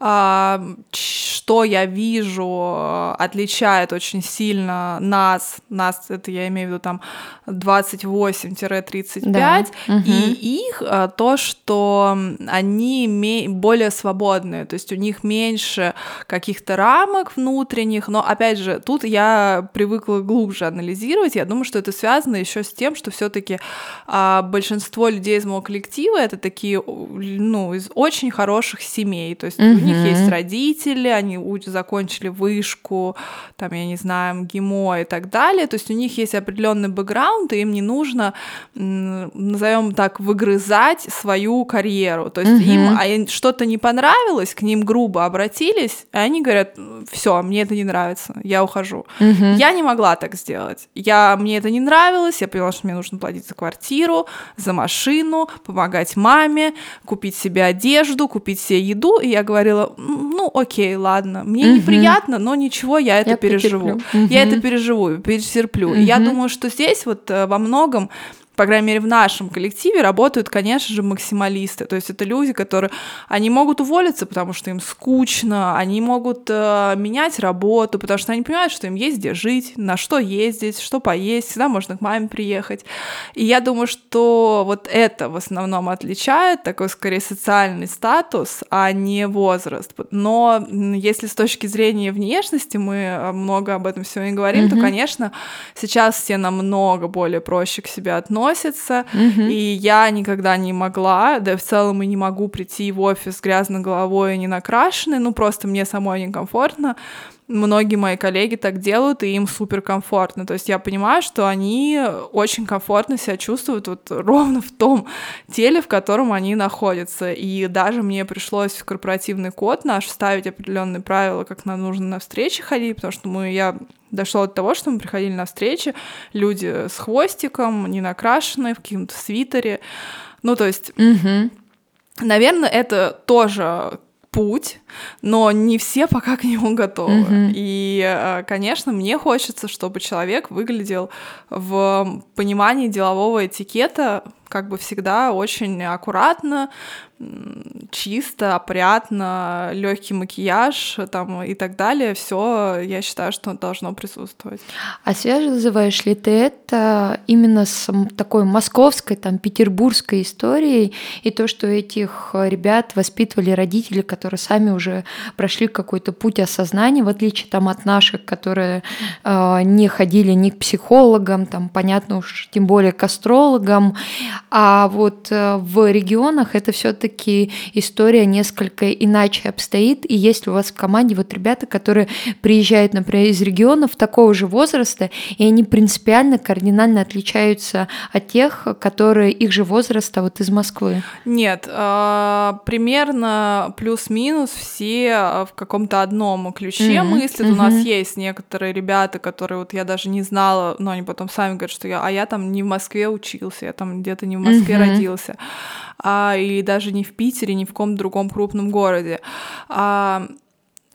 а, что я вижу э, отличает очень сильно нас, нас, это я имею в виду там 28-35, да. угу. и их э, то, что они более свободные, то есть у них меньше каких-то рамок внутренних, но опять же, тут я привыкла глубже анализировать. Я думаю, что это связано еще с тем, что все-таки а, большинство людей из моего коллектива это такие, ну, из очень хороших семей. То есть mm-hmm. у них есть родители, они закончили вышку, там, я не знаю, ГИМО и так далее. То есть у них есть определенный бэкграунд, и им не нужно, назовем так, выгрызать свою карьеру. То есть mm-hmm. им а что-то не понравилось, к ним грубо обратились, и они говорят, все, мне это не нравится, я ухожу. Угу. Я не могла так сделать. Я, мне это не нравилось, я поняла, что мне нужно платить за квартиру, за машину, помогать маме, купить себе одежду, купить себе еду. И я говорила, ну окей, ладно, мне угу. неприятно, но ничего, я это я переживу. Угу. Я это переживу, перетерплю. Угу. И я думаю, что здесь вот э, во многом по крайней мере, в нашем коллективе работают, конечно же, максималисты. То есть это люди, которые, они могут уволиться, потому что им скучно, они могут э, менять работу, потому что они понимают, что им есть где жить, на что ездить, что поесть, всегда можно к маме приехать. И я думаю, что вот это в основном отличает такой, скорее, социальный статус, а не возраст. Но если с точки зрения внешности, мы э, много об этом сегодня говорим, mm-hmm. то, конечно, сейчас все намного более проще к себе относятся, относится, угу. и я никогда не могла, да в целом и не могу прийти в офис с грязной головой и не накрашенной, ну просто мне самой некомфортно. Многие мои коллеги так делают, и им супер комфортно. То есть я понимаю, что они очень комфортно себя чувствуют вот ровно в том теле, в котором они находятся. И даже мне пришлось в корпоративный код наш вставить определенные правила, как нам нужно на встречи ходить, потому что мы, я дошло до того, что мы приходили на встречи, люди с хвостиком, не накрашенные, в каком-то свитере. Ну, то есть, угу. наверное, это тоже путь, но не все пока к нему готовы. Mm-hmm. И, э, конечно, мне хочется, чтобы человек выглядел в понимании делового этикета как бы всегда очень аккуратно, чисто, опрятно, легкий макияж там и так далее. Все, я считаю, что должно присутствовать.
А связываешь ли ты это именно с такой московской, там, петербургской историей и то, что этих ребят воспитывали родители, которые сами уже прошли какой-то путь осознания, в отличие там от наших, которые э, не ходили ни к психологам, там, понятно уж, тем более к астрологам, а вот э, в регионах это все-таки история несколько иначе обстоит. И есть у вас в команде вот ребята, которые приезжают, например, из регионов такого же возраста, и они принципиально, кардинально отличаются от тех, которые их же возраста вот из Москвы?
Нет, а, примерно плюс-минус все в каком-то одном ключе mm-hmm. мыслят. Mm-hmm. У нас есть некоторые ребята, которые вот я даже не знала, но они потом сами говорят, что я, а я там не в Москве учился, я там где-то не в Москве mm-hmm. родился, а, и даже не в Питере, ни в каком другом крупном городе. А,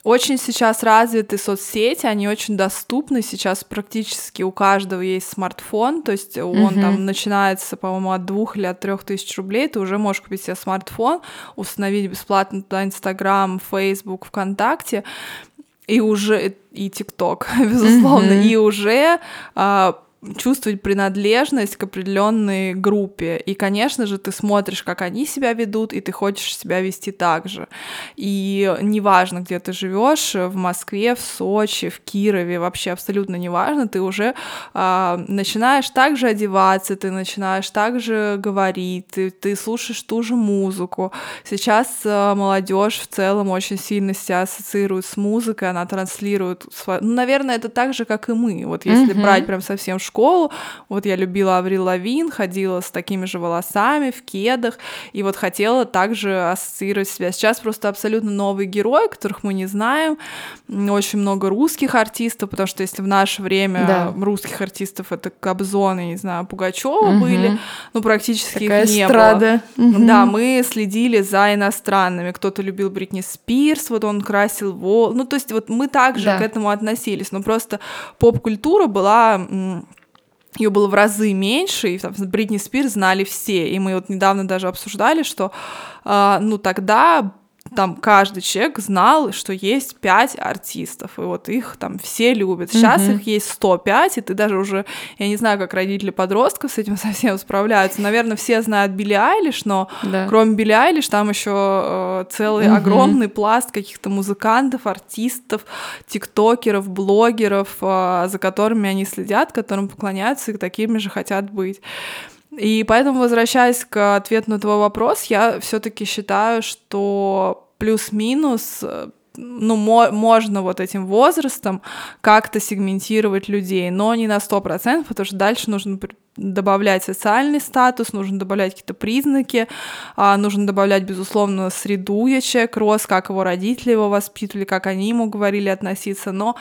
очень сейчас развиты соцсети, они очень доступны. Сейчас практически у каждого есть смартфон, то есть он mm-hmm. там начинается, по-моему, от двух или от трех тысяч рублей. Ты уже можешь купить себе смартфон, установить бесплатно туда Инстаграм, Фейсбук, ВКонтакте и уже и ТикТок, безусловно, mm-hmm. и уже а, чувствовать принадлежность к определенной группе. И, конечно же, ты смотришь, как они себя ведут, и ты хочешь себя вести так же. И неважно, где ты живешь, в Москве, в Сочи, в Кирове, вообще абсолютно неважно, ты уже э, начинаешь так же одеваться, ты начинаешь так же говорить, ты, ты слушаешь ту же музыку. Сейчас э, молодежь в целом очень сильно себя ассоциирует с музыкой, она транслирует, свой... ну, наверное, это так же, как и мы. Вот если mm-hmm. брать прям совсем школу. Вот я любила Аврил Лавин, ходила с такими же волосами, в кедах, и вот хотела также ассоциировать себя. Сейчас просто абсолютно новый герой, которых мы не знаем. Очень много русских артистов, потому что если в наше время да. русских артистов это Кобзон, я не знаю, Пугачева угу. были, ну практически Такая их не эстрада. было. Угу. Да, мы следили за иностранными. Кто-то любил Бритни Спирс, вот он красил волосы. Ну то есть вот мы также да. к этому относились, но просто поп-культура была ее было в разы меньше, и там, Бритни Спирс знали все. И мы вот недавно даже обсуждали, что э, ну тогда там каждый человек знал, что есть пять артистов, и вот их там все любят. Сейчас mm-hmm. их есть 105, и ты даже уже, я не знаю, как родители подростков с этим совсем справляются. Наверное, все знают Билли Айлиш, но да. кроме Билли Айлиш там еще э, целый mm-hmm. огромный пласт каких-то музыкантов, артистов, тиктокеров, блогеров, э, за которыми они следят, которым поклоняются и такими же хотят быть. И поэтому, возвращаясь к ответу на твой вопрос, я все-таки считаю, что плюс-минус ну, мо- можно вот этим возрастом как-то сегментировать людей, но не на 100%, потому что дальше нужно добавлять социальный статус, нужно добавлять какие-то признаки, а, нужно добавлять, безусловно, среду, я человек рос, как его родители его воспитывали, как они ему говорили относиться, но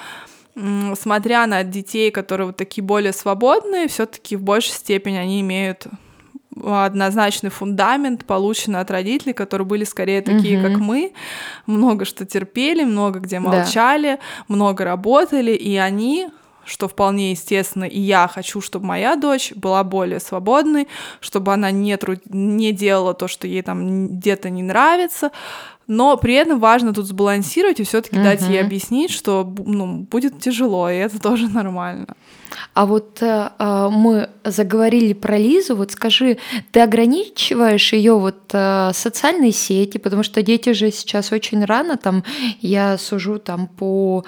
смотря на детей, которые вот такие более свободные, все-таки в большей степени они имеют однозначный фундамент, полученный от родителей, которые были скорее такие, mm-hmm. как мы, много что терпели, много где молчали, да. много работали, и они что вполне естественно, и я хочу, чтобы моя дочь была более свободной, чтобы она не, труд... не делала то, что ей там где-то не нравится, но при этом важно тут сбалансировать и все-таки угу. дать ей объяснить, что ну, будет тяжело, и это тоже нормально.
А вот э, э, мы заговорили про Лизу. Вот скажи, ты ограничиваешь ее вот э, социальные сети, потому что дети же сейчас очень рано там, я сужу там по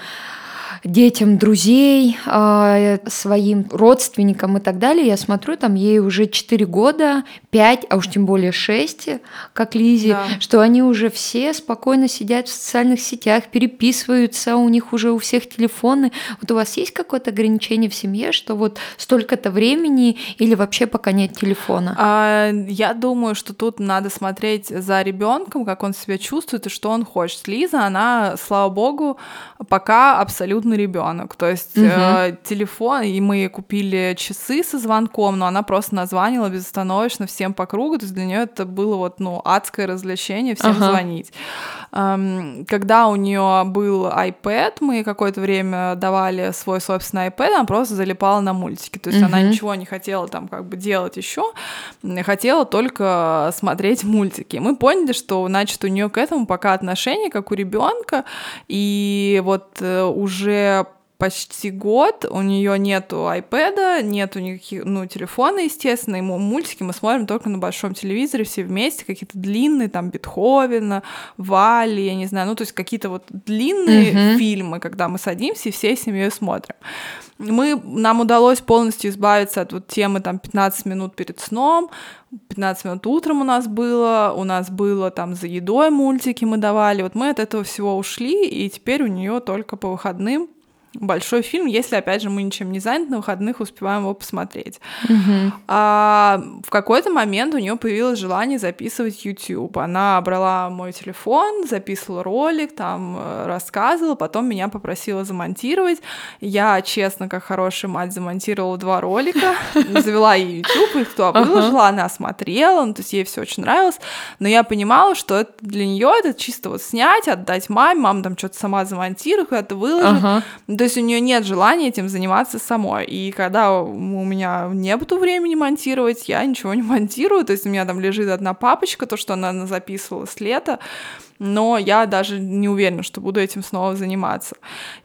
детям друзей, а, своим родственникам и так далее. Я смотрю, там ей уже 4 года, 5, а уж тем более 6, как Лизе, да. что они уже все спокойно сидят в социальных сетях, переписываются, у них уже у всех телефоны. Вот у вас есть какое-то ограничение в семье, что вот столько-то времени или вообще пока нет телефона?
А, я думаю, что тут надо смотреть за ребенком, как он себя чувствует и что он хочет. Лиза, она, слава богу, пока абсолютно абсолютно ребенок. То есть угу. э, телефон, и мы купили часы со звонком, но она просто названила безостановочно всем по кругу. То есть для нее это было вот, ну, адское развлечение всем ага. звонить. Эм, когда у нее был iPad, мы какое-то время давали свой собственный iPad, она просто залипала на мультики. То есть угу. она ничего не хотела там как бы делать еще, хотела только смотреть мультики. Мы поняли, что, значит, у нее к этому пока отношение как у ребенка, и вот э, уже почти год, у нее нету iPad, нету никаких, ну, телефона, естественно, ему мультики мы смотрим только на большом телевизоре все вместе, какие-то длинные, там, Бетховена, Вали, я не знаю, ну, то есть какие-то вот длинные mm-hmm. фильмы, когда мы садимся и всей семьей смотрим. Мы, нам удалось полностью избавиться от вот темы, там, 15 минут перед сном, 15 минут утром у нас было, у нас было там за едой мультики мы давали, вот мы от этого всего ушли, и теперь у нее только по выходным большой фильм, если, опять же, мы ничем не заняты, на выходных успеваем его посмотреть. Mm-hmm. А, в какой-то момент у нее появилось желание записывать YouTube. Она брала мой телефон, записывала ролик, там э, рассказывала, потом меня попросила замонтировать. Я, честно, как хорошая мать, замонтировала два ролика, завела ей YouTube, их туда выложила, она смотрела, ну, то есть ей все очень нравилось, но я понимала, что это для нее это чисто вот снять, отдать маме, мама там что-то сама замонтирует, куда-то выложит. То есть у нее нет желания этим заниматься самой. И когда у меня не было времени монтировать, я ничего не монтирую. То есть у меня там лежит одна папочка, то, что она записывала с лета но я даже не уверена, что буду этим снова заниматься.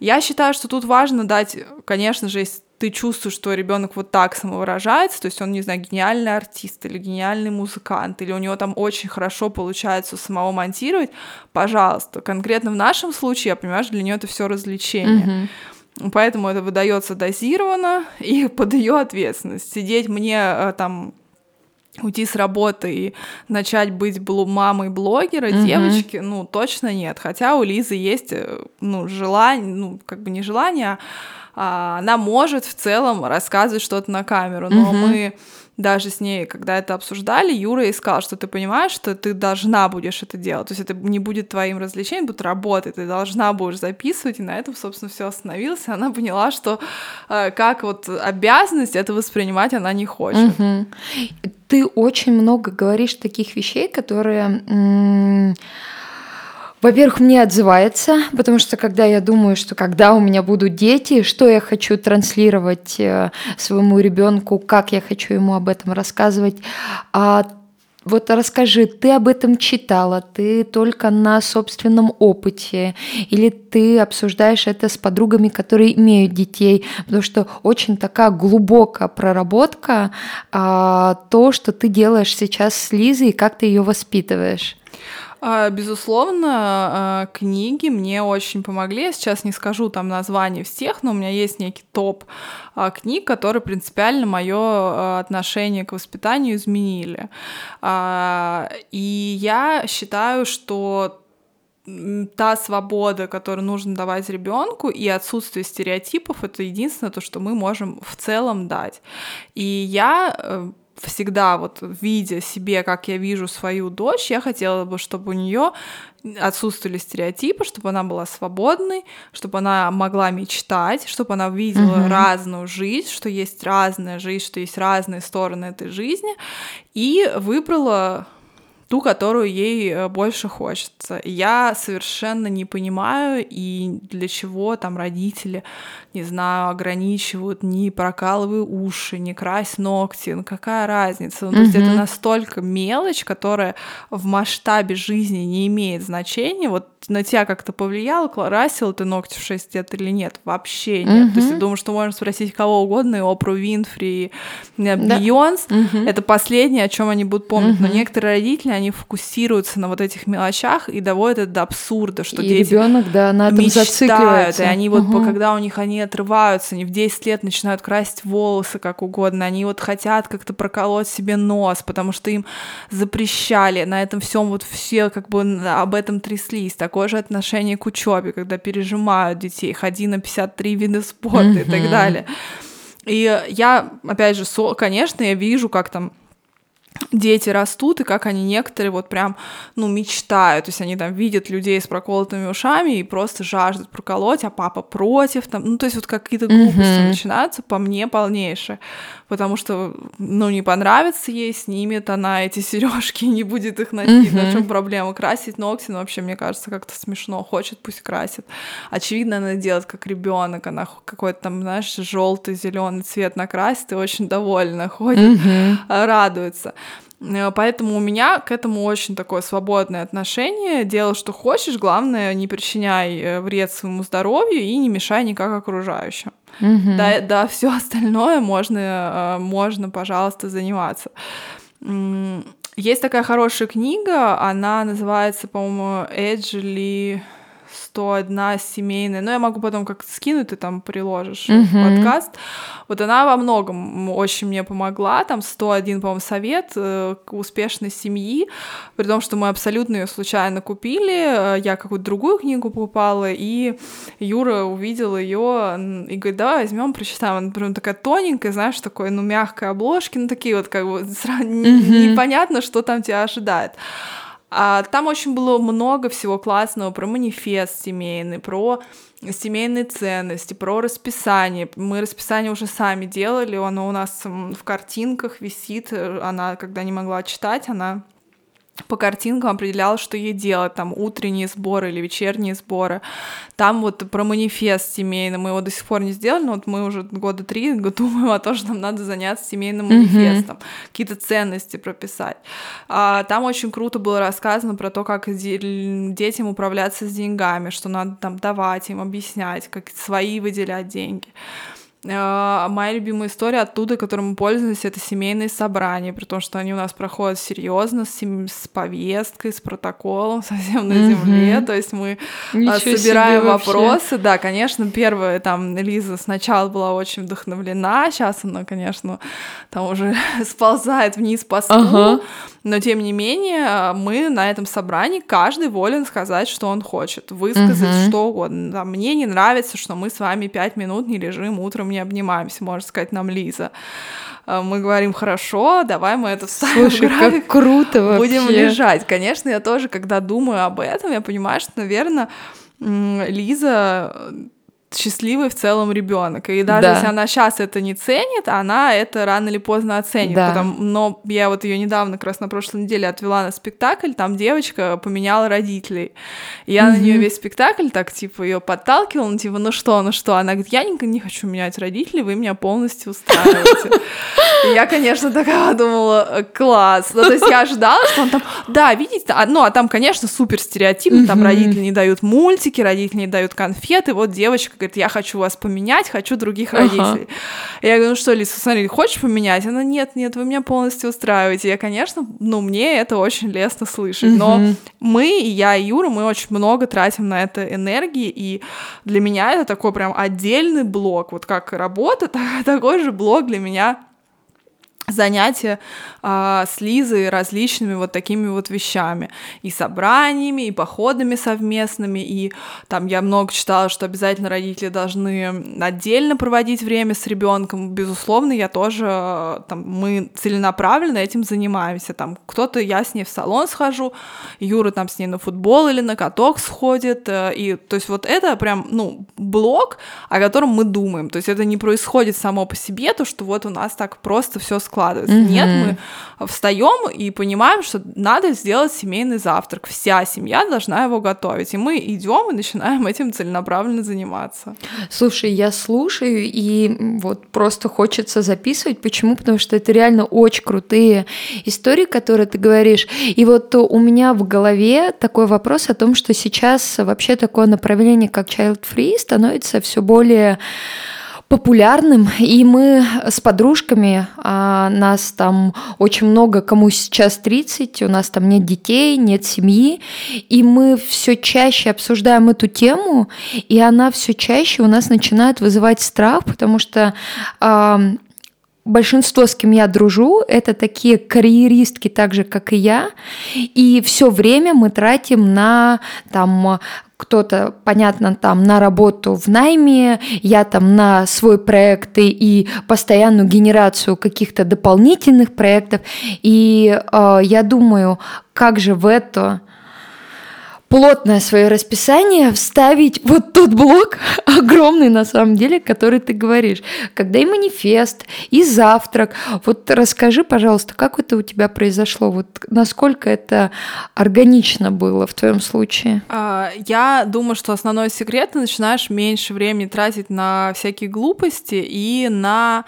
Я считаю, что тут важно дать, конечно же, если ты чувствуешь, что ребенок вот так самовыражается, то есть он, не знаю, гениальный артист или гениальный музыкант, или у него там очень хорошо получается самого монтировать, пожалуйста. Конкретно в нашем случае, я понимаю, что для нее это все развлечение. Mm-hmm. Поэтому это выдается дозированно и под ее ответственность. Сидеть мне э, там уйти с работы и начать быть блу мамой блогера mm-hmm. девочки, ну, точно нет. Хотя у Лизы есть, э, ну, желание, ну, как бы не желание, а она может в целом рассказывать что-то на камеру, но mm-hmm. мы даже с ней, когда это обсуждали, Юра ей сказал, что ты понимаешь, что ты должна будешь это делать. То есть это не будет твоим развлечением, будет работать, ты должна будешь записывать, и на этом, собственно, все остановилось. И она поняла, что э, как вот обязанность это воспринимать она не хочет.
Угу. Ты очень много говоришь таких вещей, которые... Во-первых, мне отзывается, потому что когда я думаю, что когда у меня будут дети, что я хочу транслировать э, своему ребенку, как я хочу ему об этом рассказывать, а вот расскажи, ты об этом читала, ты только на собственном опыте, или ты обсуждаешь это с подругами, которые имеют детей, потому что очень такая глубокая проработка а, то, что ты делаешь сейчас с Лизой и как ты ее воспитываешь.
А, безусловно, а, книги мне очень помогли. Я сейчас не скажу там название всех, но у меня есть некий топ а, книг, которые принципиально мое отношение к воспитанию изменили. И я считаю, что та свобода, которую нужно давать ребенку, и отсутствие стереотипов это единственное то, что мы можем в целом дать. И я э, всегда вот видя себе, как я вижу свою дочь, я хотела бы, чтобы у нее отсутствовали стереотипы, чтобы она была свободной, чтобы она могла мечтать, чтобы она видела угу. разную жизнь, что есть разная жизнь, что есть разные стороны этой жизни, и выбрала ту, которую ей э, больше хочется. Я совершенно не понимаю, и для чего там родители, не знаю, ограничивают, не прокалывай уши, не крась ногти, ну какая разница? Ну, то есть это настолько мелочь, которая в масштабе жизни не имеет значения. Вот на тебя как-то повлияло, красил ты ногти в 6 лет или нет? Вообще нет. То есть я думаю, что можно спросить кого угодно, и Опру Винфри, и Бейонс. Да. Это последнее, о чем они будут помнить. Но некоторые родители, они фокусируются на вот этих мелочах и доводят это до абсурда, что и дети
ребенок, да, на этом
мечтают, и они вот, угу. когда у них они отрываются, они в 10 лет начинают красить волосы как угодно, они вот хотят как-то проколоть себе нос, потому что им запрещали, на этом всем вот все как бы об этом тряслись. Такое же отношение к учебе, когда пережимают детей, ходи на 53 вида спорта mm-hmm. и так далее. И я, опять же, со, конечно, я вижу, как там дети растут, и как они некоторые вот прям, ну, мечтают, то есть они там видят людей с проколотыми ушами и просто жаждут проколоть, а папа против, там, ну, то есть вот какие-то глупости mm-hmm. начинаются, по мне полнейшие, потому что, ну, не понравится ей, снимет она эти сережки не будет их носить, mm-hmm. на чем проблема, красить ногти, ну, вообще, мне кажется, как-то смешно, хочет, пусть красит, очевидно, она делает как ребенок, она какой-то там, знаешь, желтый, зеленый цвет накрасит и очень довольна, ходит, mm-hmm. радуется. Э, поэтому у меня к этому очень такое свободное отношение. Делай, что хочешь, главное, не причиняй э, вред своему здоровью и не мешай никак окружающим. Mm-hmm. Да, да, все остальное можно, э, можно, пожалуйста, заниматься. Есть такая хорошая книга, она называется, по-моему, Эджили 101 семейная, но я могу потом как-то скинуть, ты там приложишь в подкаст. Вот она во многом очень мне помогла, там 101, по-моему, совет э, к успешной семьи, при том, что мы абсолютно ее случайно купили, э, я какую-то другую книгу покупала, и Юра увидел ее и говорит, давай возьмем, прочитаем. Она прям такая тоненькая, знаешь, такой, ну, мягкой обложки, ну, такие вот как бы uh-huh. непонятно, что там тебя ожидает. А, там очень было много всего классного про манифест семейный, про семейные ценности, про расписание. Мы расписание уже сами делали, оно у нас в картинках висит. Она, когда не могла читать, она по картинкам определяла, что ей делать, там, утренние сборы или вечерние сборы. Там вот про манифест семейный, мы его до сих пор не сделали, но вот мы уже года три думаем о том, что нам надо заняться семейным манифестом, mm-hmm. какие-то ценности прописать. А, там очень круто было рассказано про то, как детям управляться с деньгами, что надо там давать им, объяснять, как свои выделять деньги. А, моя любимая история оттуда, которой мы пользовались, это семейные собрания, при том, что они у нас проходят серьезно, с, с повесткой, с протоколом, совсем на земле. Mm-hmm. То есть мы а, Ничего собираем вопросы. Да, конечно, первая там Лиза сначала была очень вдохновлена, сейчас она, конечно, там уже сползает вниз по стулу. Uh-huh. Но тем не менее, мы на этом собрании каждый волен сказать, что он хочет, высказать uh-huh. что угодно. Там, мне не нравится, что мы с вами пять минут не лежим утром, не обнимаемся, может сказать нам Лиза. А, мы говорим, хорошо, давай мы это вставим
Слушай, в график, как круто вообще.
Будем лежать. Конечно, я тоже, когда думаю об этом, я понимаю, что, наверное, Лиза счастливый в целом ребенок. И даже да. если она сейчас это не ценит, она это рано или поздно оценит. Да. Потому, но я вот ее недавно, как раз на прошлой неделе, отвела на спектакль, там девочка поменяла родителей. И я mm-hmm. на нее весь спектакль так, типа, ее подталкивала, ну, типа, ну что, ну что? Она говорит, я никогда не хочу менять родителей, вы меня полностью устраиваете. Я, конечно, такая думала, класс. Ну, то есть я ожидала, что он там, да, видите, а, ну, а там, конечно, супер стереотипно, там родители не дают мультики, родители не дают конфеты, вот девочка говорит, я хочу вас поменять, хочу других родителей. Ага. Я говорю, ну что, Лиса, смотри, хочешь поменять? Она, нет, нет, вы меня полностью устраиваете. Я, конечно, ну, мне это очень лестно слышать, угу. но мы, и я, и Юра, мы очень много тратим на это энергии, и для меня это такой прям отдельный блок, вот как работа, такой же блок для меня занятия а, с Лизой различными вот такими вот вещами. И собраниями и походами совместными и там я много читала что обязательно родители должны отдельно проводить время с ребенком безусловно я тоже там мы целенаправленно этим занимаемся. Там кто-то я с ней в салон схожу Юра там с ней на футбол или на каток сходит э, и то есть вот это прям ну блок о котором мы думаем. То есть это не происходит само по себе то что вот у нас так просто все складывается складывается. Mm-hmm. Нет, мы встаем и понимаем, что надо сделать семейный завтрак. Вся семья должна его готовить. И мы идем и начинаем этим целенаправленно заниматься.
Слушай, я слушаю, и вот просто хочется записывать. Почему? Потому что это реально очень крутые истории, которые ты говоришь. И вот у меня в голове такой вопрос о том, что сейчас вообще такое направление, как child free, становится все более популярным, и мы с подружками, а нас там очень много, кому сейчас 30, у нас там нет детей, нет семьи, и мы все чаще обсуждаем эту тему, и она все чаще у нас начинает вызывать страх, потому что а, большинство, с кем я дружу, это такие карьеристки, так же, как и я, и все время мы тратим на там кто-то, понятно, там на работу в найме, я там на свой проект и постоянную генерацию каких-то дополнительных проектов. И э, я думаю, как же в это плотное свое расписание вставить вот тот блок огромный на самом деле, который ты говоришь. Когда и манифест, и завтрак. Вот расскажи, пожалуйста, как это у тебя произошло? Вот насколько это органично было в твоем случае?
А, я думаю, что основной секрет ты начинаешь меньше времени тратить на всякие глупости и на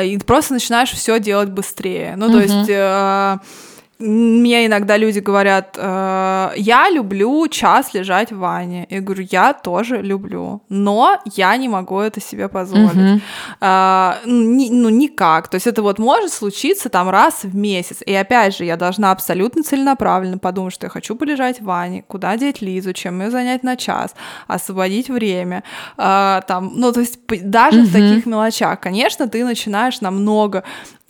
и просто начинаешь все делать быстрее. Ну, то есть э, мне иногда люди говорят, э, я люблю час лежать в ванне. Я говорю, я тоже люблю, но я не могу это себе позволить. Mm-hmm. Э, ни, ну, никак. То есть это вот может случиться там раз в месяц. И опять же, я должна абсолютно целенаправленно подумать, что я хочу полежать в ванне, куда деть Лизу, чем ее занять на час, освободить время. Э, там, ну, то есть даже mm-hmm. в таких мелочах, конечно, ты начинаешь намного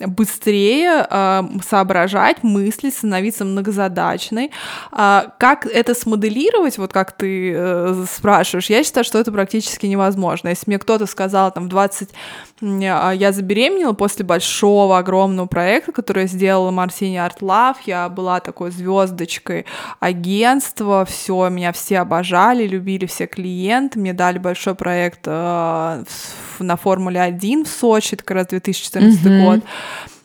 быстрее э, соображать, мыслить, становиться многозадачной. Э, как это смоделировать, вот как ты э, спрашиваешь, я считаю, что это практически невозможно. Если мне кто-то сказал там в 20... Э, я забеременела после большого, огромного проекта, который я сделала Марсини Арт Лав, я была такой звездочкой агентства, все, меня все обожали, любили все клиенты, мне дали большой проект э, на Формуле 1 в Сочи, это как раз 2014 mm-hmm. год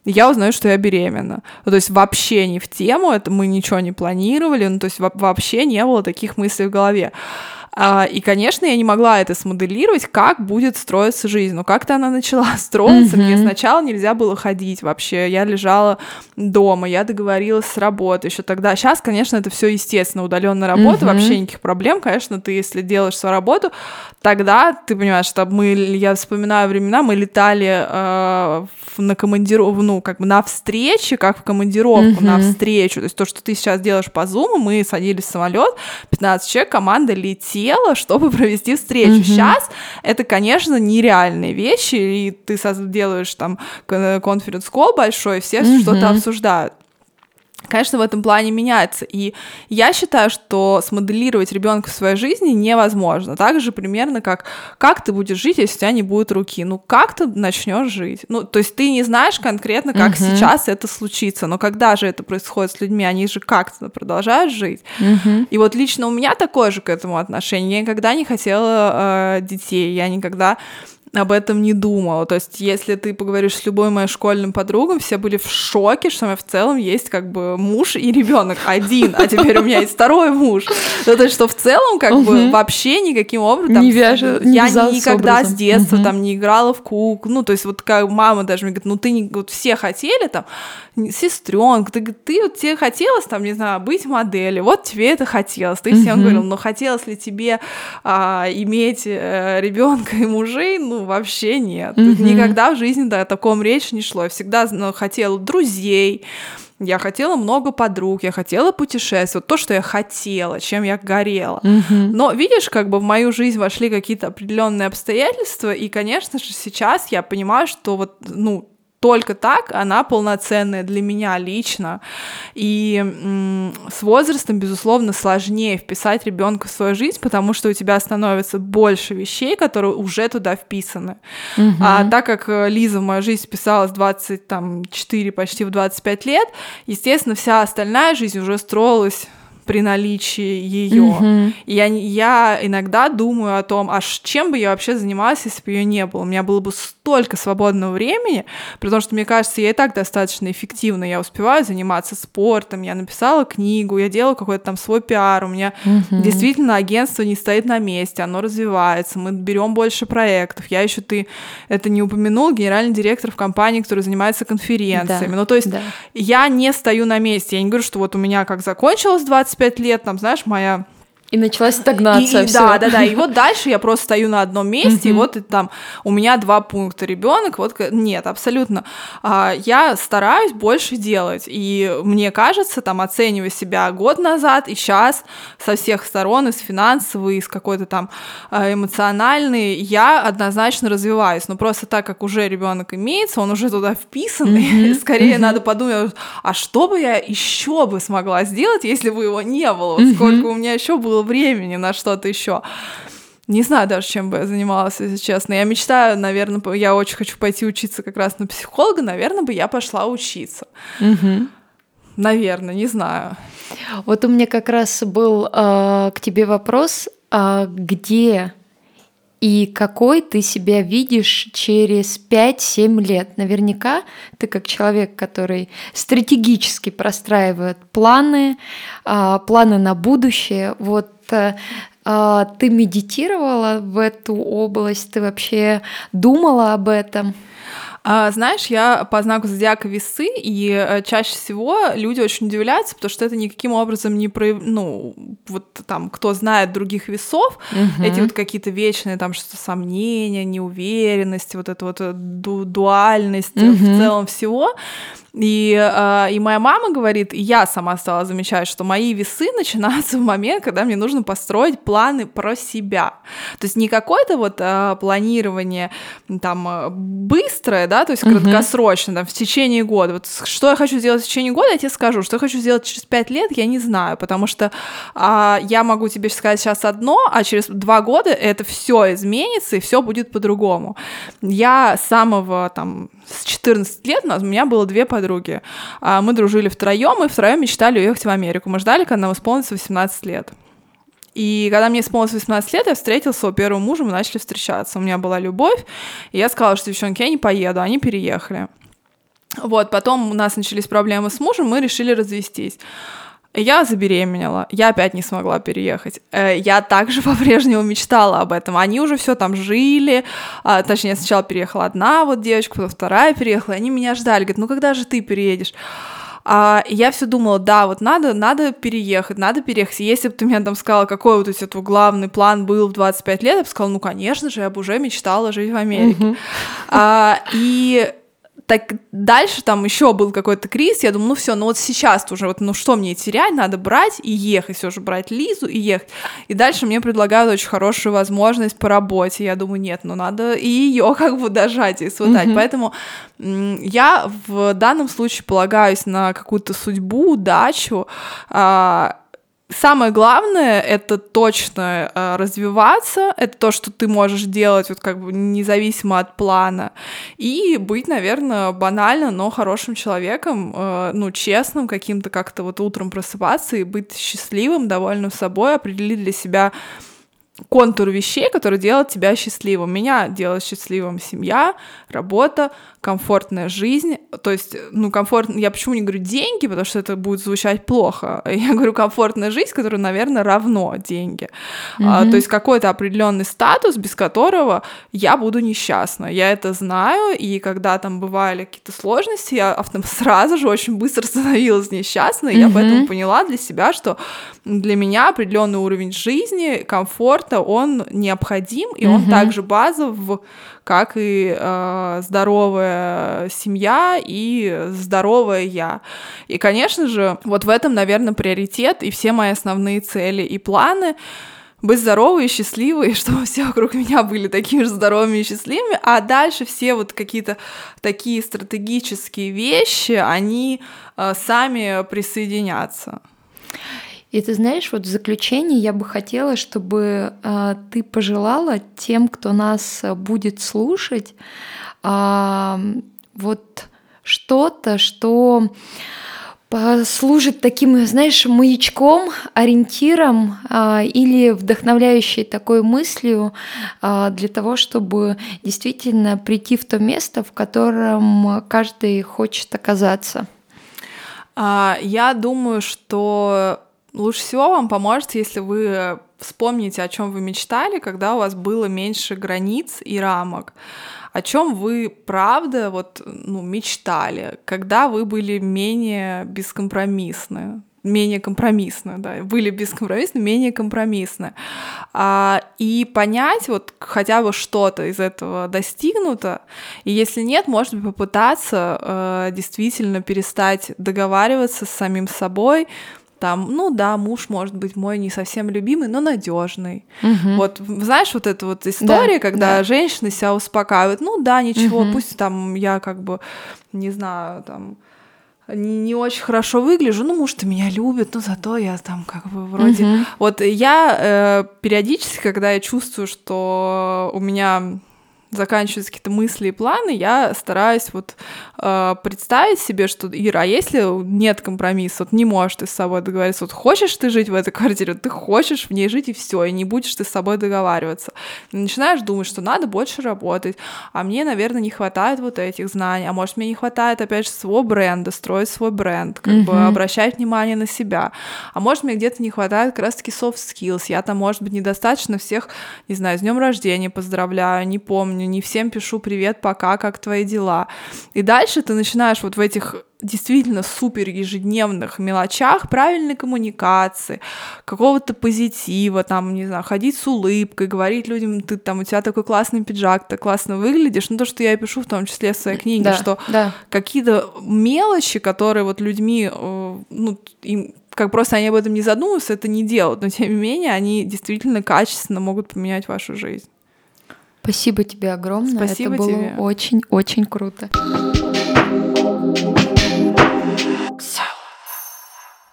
я узнаю, что я беременна. Ну, то есть вообще не в тему, это мы ничего не планировали, ну, то есть вообще не было таких мыслей в голове. А, и, конечно, я не могла это смоделировать, как будет строиться жизнь. Но как-то она начала строиться. Mm-hmm. Мне сначала нельзя было ходить вообще. Я лежала дома, я договорилась с работой еще тогда. Сейчас, конечно, это все естественно, удаленная работа, mm-hmm. вообще никаких проблем. Конечно, ты, если делаешь свою работу, тогда ты понимаешь, что мы, я вспоминаю времена, мы летали э, на командировку, ну, как бы на встрече, как в командировку, mm-hmm. на встречу. То есть то, что ты сейчас делаешь по зуму, мы садились в самолет, 15 человек, команда летит села, чтобы провести встречу. Mm-hmm. Сейчас это, конечно, нереальные вещи, и ты делаешь там конференц-кол большой, все mm-hmm. что-то обсуждают конечно, в этом плане меняется. И я считаю, что смоделировать ребенка в своей жизни невозможно. Так же примерно как как ты будешь жить, если у тебя не будет руки. Ну, как ты начнешь жить? Ну, то есть ты не знаешь конкретно, как uh-huh. сейчас это случится, но когда же это происходит с людьми, они же как-то продолжают жить. Uh-huh. И вот лично у меня такое же к этому отношение. Я никогда не хотела э, детей, я никогда об этом не думала. То есть, если ты поговоришь с любой моей школьным подругой, все были в шоке, что у меня в целом есть как бы муж и ребенок один, а теперь у меня есть второй муж. Ну, то есть, что в целом как бы вообще никаким образом...
Не вяжет,
Я никогда с детства там не играла в кук. Ну, то есть, вот как мама даже мне говорит, ну, ты. Вот все хотели там сестренка, ты, ты вот тебе хотелось там, не знаю, быть моделью, вот тебе это хотелось. Ты всем говорил, но хотелось ли тебе а, иметь э, ребенка и мужей? Ну, вообще нет. Mm-hmm. Никогда в жизни да, о таком речь не шло. Я всегда ну, хотела друзей, я хотела много подруг, я хотела путешествовать, вот то, что я хотела, чем я горела. Mm-hmm. Но видишь, как бы в мою жизнь вошли какие-то определенные обстоятельства, и, конечно же, сейчас я понимаю, что вот, ну, только так она полноценная для меня лично. И м- с возрастом, безусловно, сложнее вписать ребенка в свою жизнь, потому что у тебя становится больше вещей, которые уже туда вписаны. Угу. А так как э, Лиза в мою жизнь вписалась 24, почти в 25 лет, естественно, вся остальная жизнь уже строилась при наличии ее. Mm-hmm. И я, я иногда думаю о том, а чем бы я вообще занималась, если бы ее не было. У меня было бы столько свободного времени, потому что, мне кажется, я и так достаточно эффективно. Я успеваю заниматься спортом, я написала книгу, я делаю какой-то там свой пиар. У меня mm-hmm. действительно агентство не стоит на месте, оно развивается, мы берем больше проектов. Я еще ты это не упомянул, генеральный директор в компании, который занимается конференциями. Да, ну, то есть да. я не стою на месте. Я не говорю, что вот у меня как закончилось 20 25 лет, там, знаешь, моя
и началась стагнация.
И, и, да, да, да. И вот дальше я просто стою на одном месте, и вот и там у меня два пункта. Ребенок, вот нет, абсолютно. А, я стараюсь больше делать. И мне кажется, там, оценивая себя год назад и сейчас со всех сторон, из финансовой, из какой-то там а, эмоциональной, я однозначно развиваюсь. Но просто так как уже ребенок имеется, он уже туда вписан, mm-hmm. скорее mm-hmm. надо подумать, а что бы я еще бы смогла сделать, если бы его не было? Вот mm-hmm. сколько у меня еще было было времени на что-то еще. Не знаю даже, чем бы я занималась, если честно. Я мечтаю, наверное, я очень хочу пойти учиться как раз на психолога, наверное, бы я пошла учиться. Угу. Наверное, не знаю.
Вот у меня как раз был э, к тебе вопрос, э, где и какой ты себя видишь через 5-7 лет. Наверняка ты как человек, который стратегически простраивает планы, а, планы на будущее. Вот э, а, ты медитировала в эту область, ты вообще думала об этом?
А, знаешь, я по знаку зодиака весы, и э, чаще всего люди очень удивляются, потому что это никаким образом не про... Ну, вот там, кто знает других весов, угу. эти вот какие-то вечные там что-то сомнения, неуверенность, вот это вот э, ду дуальность угу. в целом всего, и, э, и моя мама говорит, и я сама стала замечать, что мои весы начинаются в момент, когда мне нужно построить планы про себя. То есть не какое-то вот э, планирование там быстрое, да, то есть краткосрочное, там, в течение года. Вот что я хочу сделать в течение года, я тебе скажу. Что я хочу сделать через пять лет, я не знаю, потому что э, я могу тебе сказать сейчас одно, а через два года это все изменится, и все будет по-другому. Я с самого там с 14 лет у меня было две подруги. А, мы дружили втроем, и втроем мечтали уехать в Америку. Мы ждали, когда нам исполнится 18 лет. И когда мне исполнилось 18 лет, я встретила своего первого мужа, мы начали встречаться. У меня была любовь, и я сказала, что, девчонки, я не поеду, они переехали. Вот, потом у нас начались проблемы с мужем, мы решили развестись. Я забеременела, я опять не смогла переехать. Э, я также по-прежнему мечтала об этом. Они уже все там жили, а, точнее, сначала переехала одна вот девочка, потом вторая переехала, и они меня ждали, говорят, ну когда же ты переедешь? А я все думала, да, вот надо, надо переехать, надо переехать. если бы ты мне там сказала, какой вот у тебя твой главный план был в 25 лет, я бы сказала, ну, конечно же, я бы уже мечтала жить в Америке. Mm-hmm. А, и так дальше там еще был какой-то кризис, я думаю, ну все, ну вот сейчас уже вот, ну что мне терять, надо брать и ехать, все же брать Лизу и ехать. И дальше мне предлагают очень хорошую возможность по работе, я думаю, нет, ну надо и ее как бы дожать и сватать, mm-hmm. поэтому я в данном случае полагаюсь на какую-то судьбу, удачу, а, Самое главное это точно э, развиваться, это то, что ты можешь делать вот как бы независимо от плана, и быть, наверное, банально, но хорошим человеком, э, ну честным каким-то как-то вот утром просыпаться и быть счастливым, довольным собой, определить для себя контур вещей, которые делают тебя счастливым. Меня делает счастливым семья, работа, комфортная жизнь, то есть, ну, комфортно, я почему не говорю деньги, потому что это будет звучать плохо, я говорю комфортная жизнь, которая, наверное, равно деньги, mm-hmm. а, то есть какой-то определенный статус, без которого я буду несчастна, я это знаю, и когда там бывали какие-то сложности, я автом сразу же очень быстро становилась несчастной, mm-hmm. я поэтому поняла для себя, что для меня определенный уровень жизни, комфорта, он необходим, и mm-hmm. он также базов как и э, здоровая семья и здоровая я. И, конечно же, вот в этом, наверное, приоритет и все мои основные цели и планы быть здоровой и счастливой, чтобы все вокруг меня были такими же здоровыми и счастливыми, а дальше все вот какие-то такие стратегические вещи, они э, сами присоединятся.
И ты знаешь, вот в заключение я бы хотела, чтобы э, ты пожелала тем, кто нас будет слушать, э, вот что-то, что служит таким, знаешь, маячком, ориентиром э, или вдохновляющей такой мыслью э, для того, чтобы действительно прийти в то место, в котором каждый хочет оказаться.
Я думаю, что Лучше всего вам поможет, если вы вспомните, о чем вы мечтали, когда у вас было меньше границ и рамок. О чем вы правда вот, ну, мечтали, когда вы были менее бескомпромиссны менее компромиссны, да, были бескомпромиссны, менее компромиссны. А, и понять вот хотя бы что-то из этого достигнуто, и если нет, может быть, попытаться э, действительно перестать договариваться с самим собой, там, ну да, муж может быть мой не совсем любимый, но надежный. Угу. Вот знаешь, вот эта вот история, да, когда да. женщины себя успокаивают, ну да, ничего, угу. пусть там я как бы, не знаю, там не, не очень хорошо выгляжу, ну, муж то меня любит, но зато я там как бы вроде... Угу. Вот я э, периодически, когда я чувствую, что у меня заканчиваются какие-то мысли и планы, я стараюсь вот э, представить себе, что, Ира, а если нет компромисса, вот не можешь ты с собой договориться, вот хочешь ты жить в этой квартире, вот ты хочешь в ней жить и все, и не будешь ты с собой договариваться. Начинаешь думать, что надо больше работать, а мне, наверное, не хватает вот этих знаний, а может, мне не хватает, опять же, своего бренда, строить свой бренд, как mm-hmm. бы обращать внимание на себя, а может, мне где-то не хватает как раз-таки soft skills, я там, может быть, недостаточно всех, не знаю, с днем рождения поздравляю, не помню, помню, не всем пишу привет, пока, как твои дела. И дальше ты начинаешь вот в этих действительно супер ежедневных мелочах правильной коммуникации, какого-то позитива, там, не знаю, ходить с улыбкой, говорить людям, ты там, у тебя такой классный пиджак, ты классно выглядишь, ну то, что я и пишу в том числе в своей книге,
Да,
что
да.
какие-то мелочи, которые вот людьми, э, ну, им как просто они об этом не задумываются, это не делают, но тем не менее они действительно качественно могут поменять вашу жизнь.
Спасибо тебе огромное.
Спасибо
Это было
тебе.
очень-очень круто.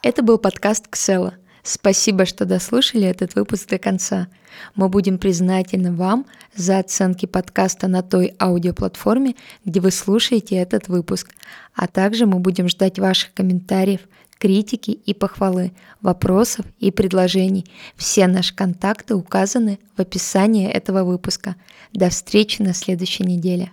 Это был подкаст Ксела. Спасибо, что дослушали этот выпуск до конца. Мы будем признательны вам за оценки подкаста на той аудиоплатформе, где вы слушаете этот выпуск. А также мы будем ждать ваших комментариев, критики и похвалы, вопросов и предложений. Все наши контакты указаны в описании этого выпуска. До встречи на следующей неделе.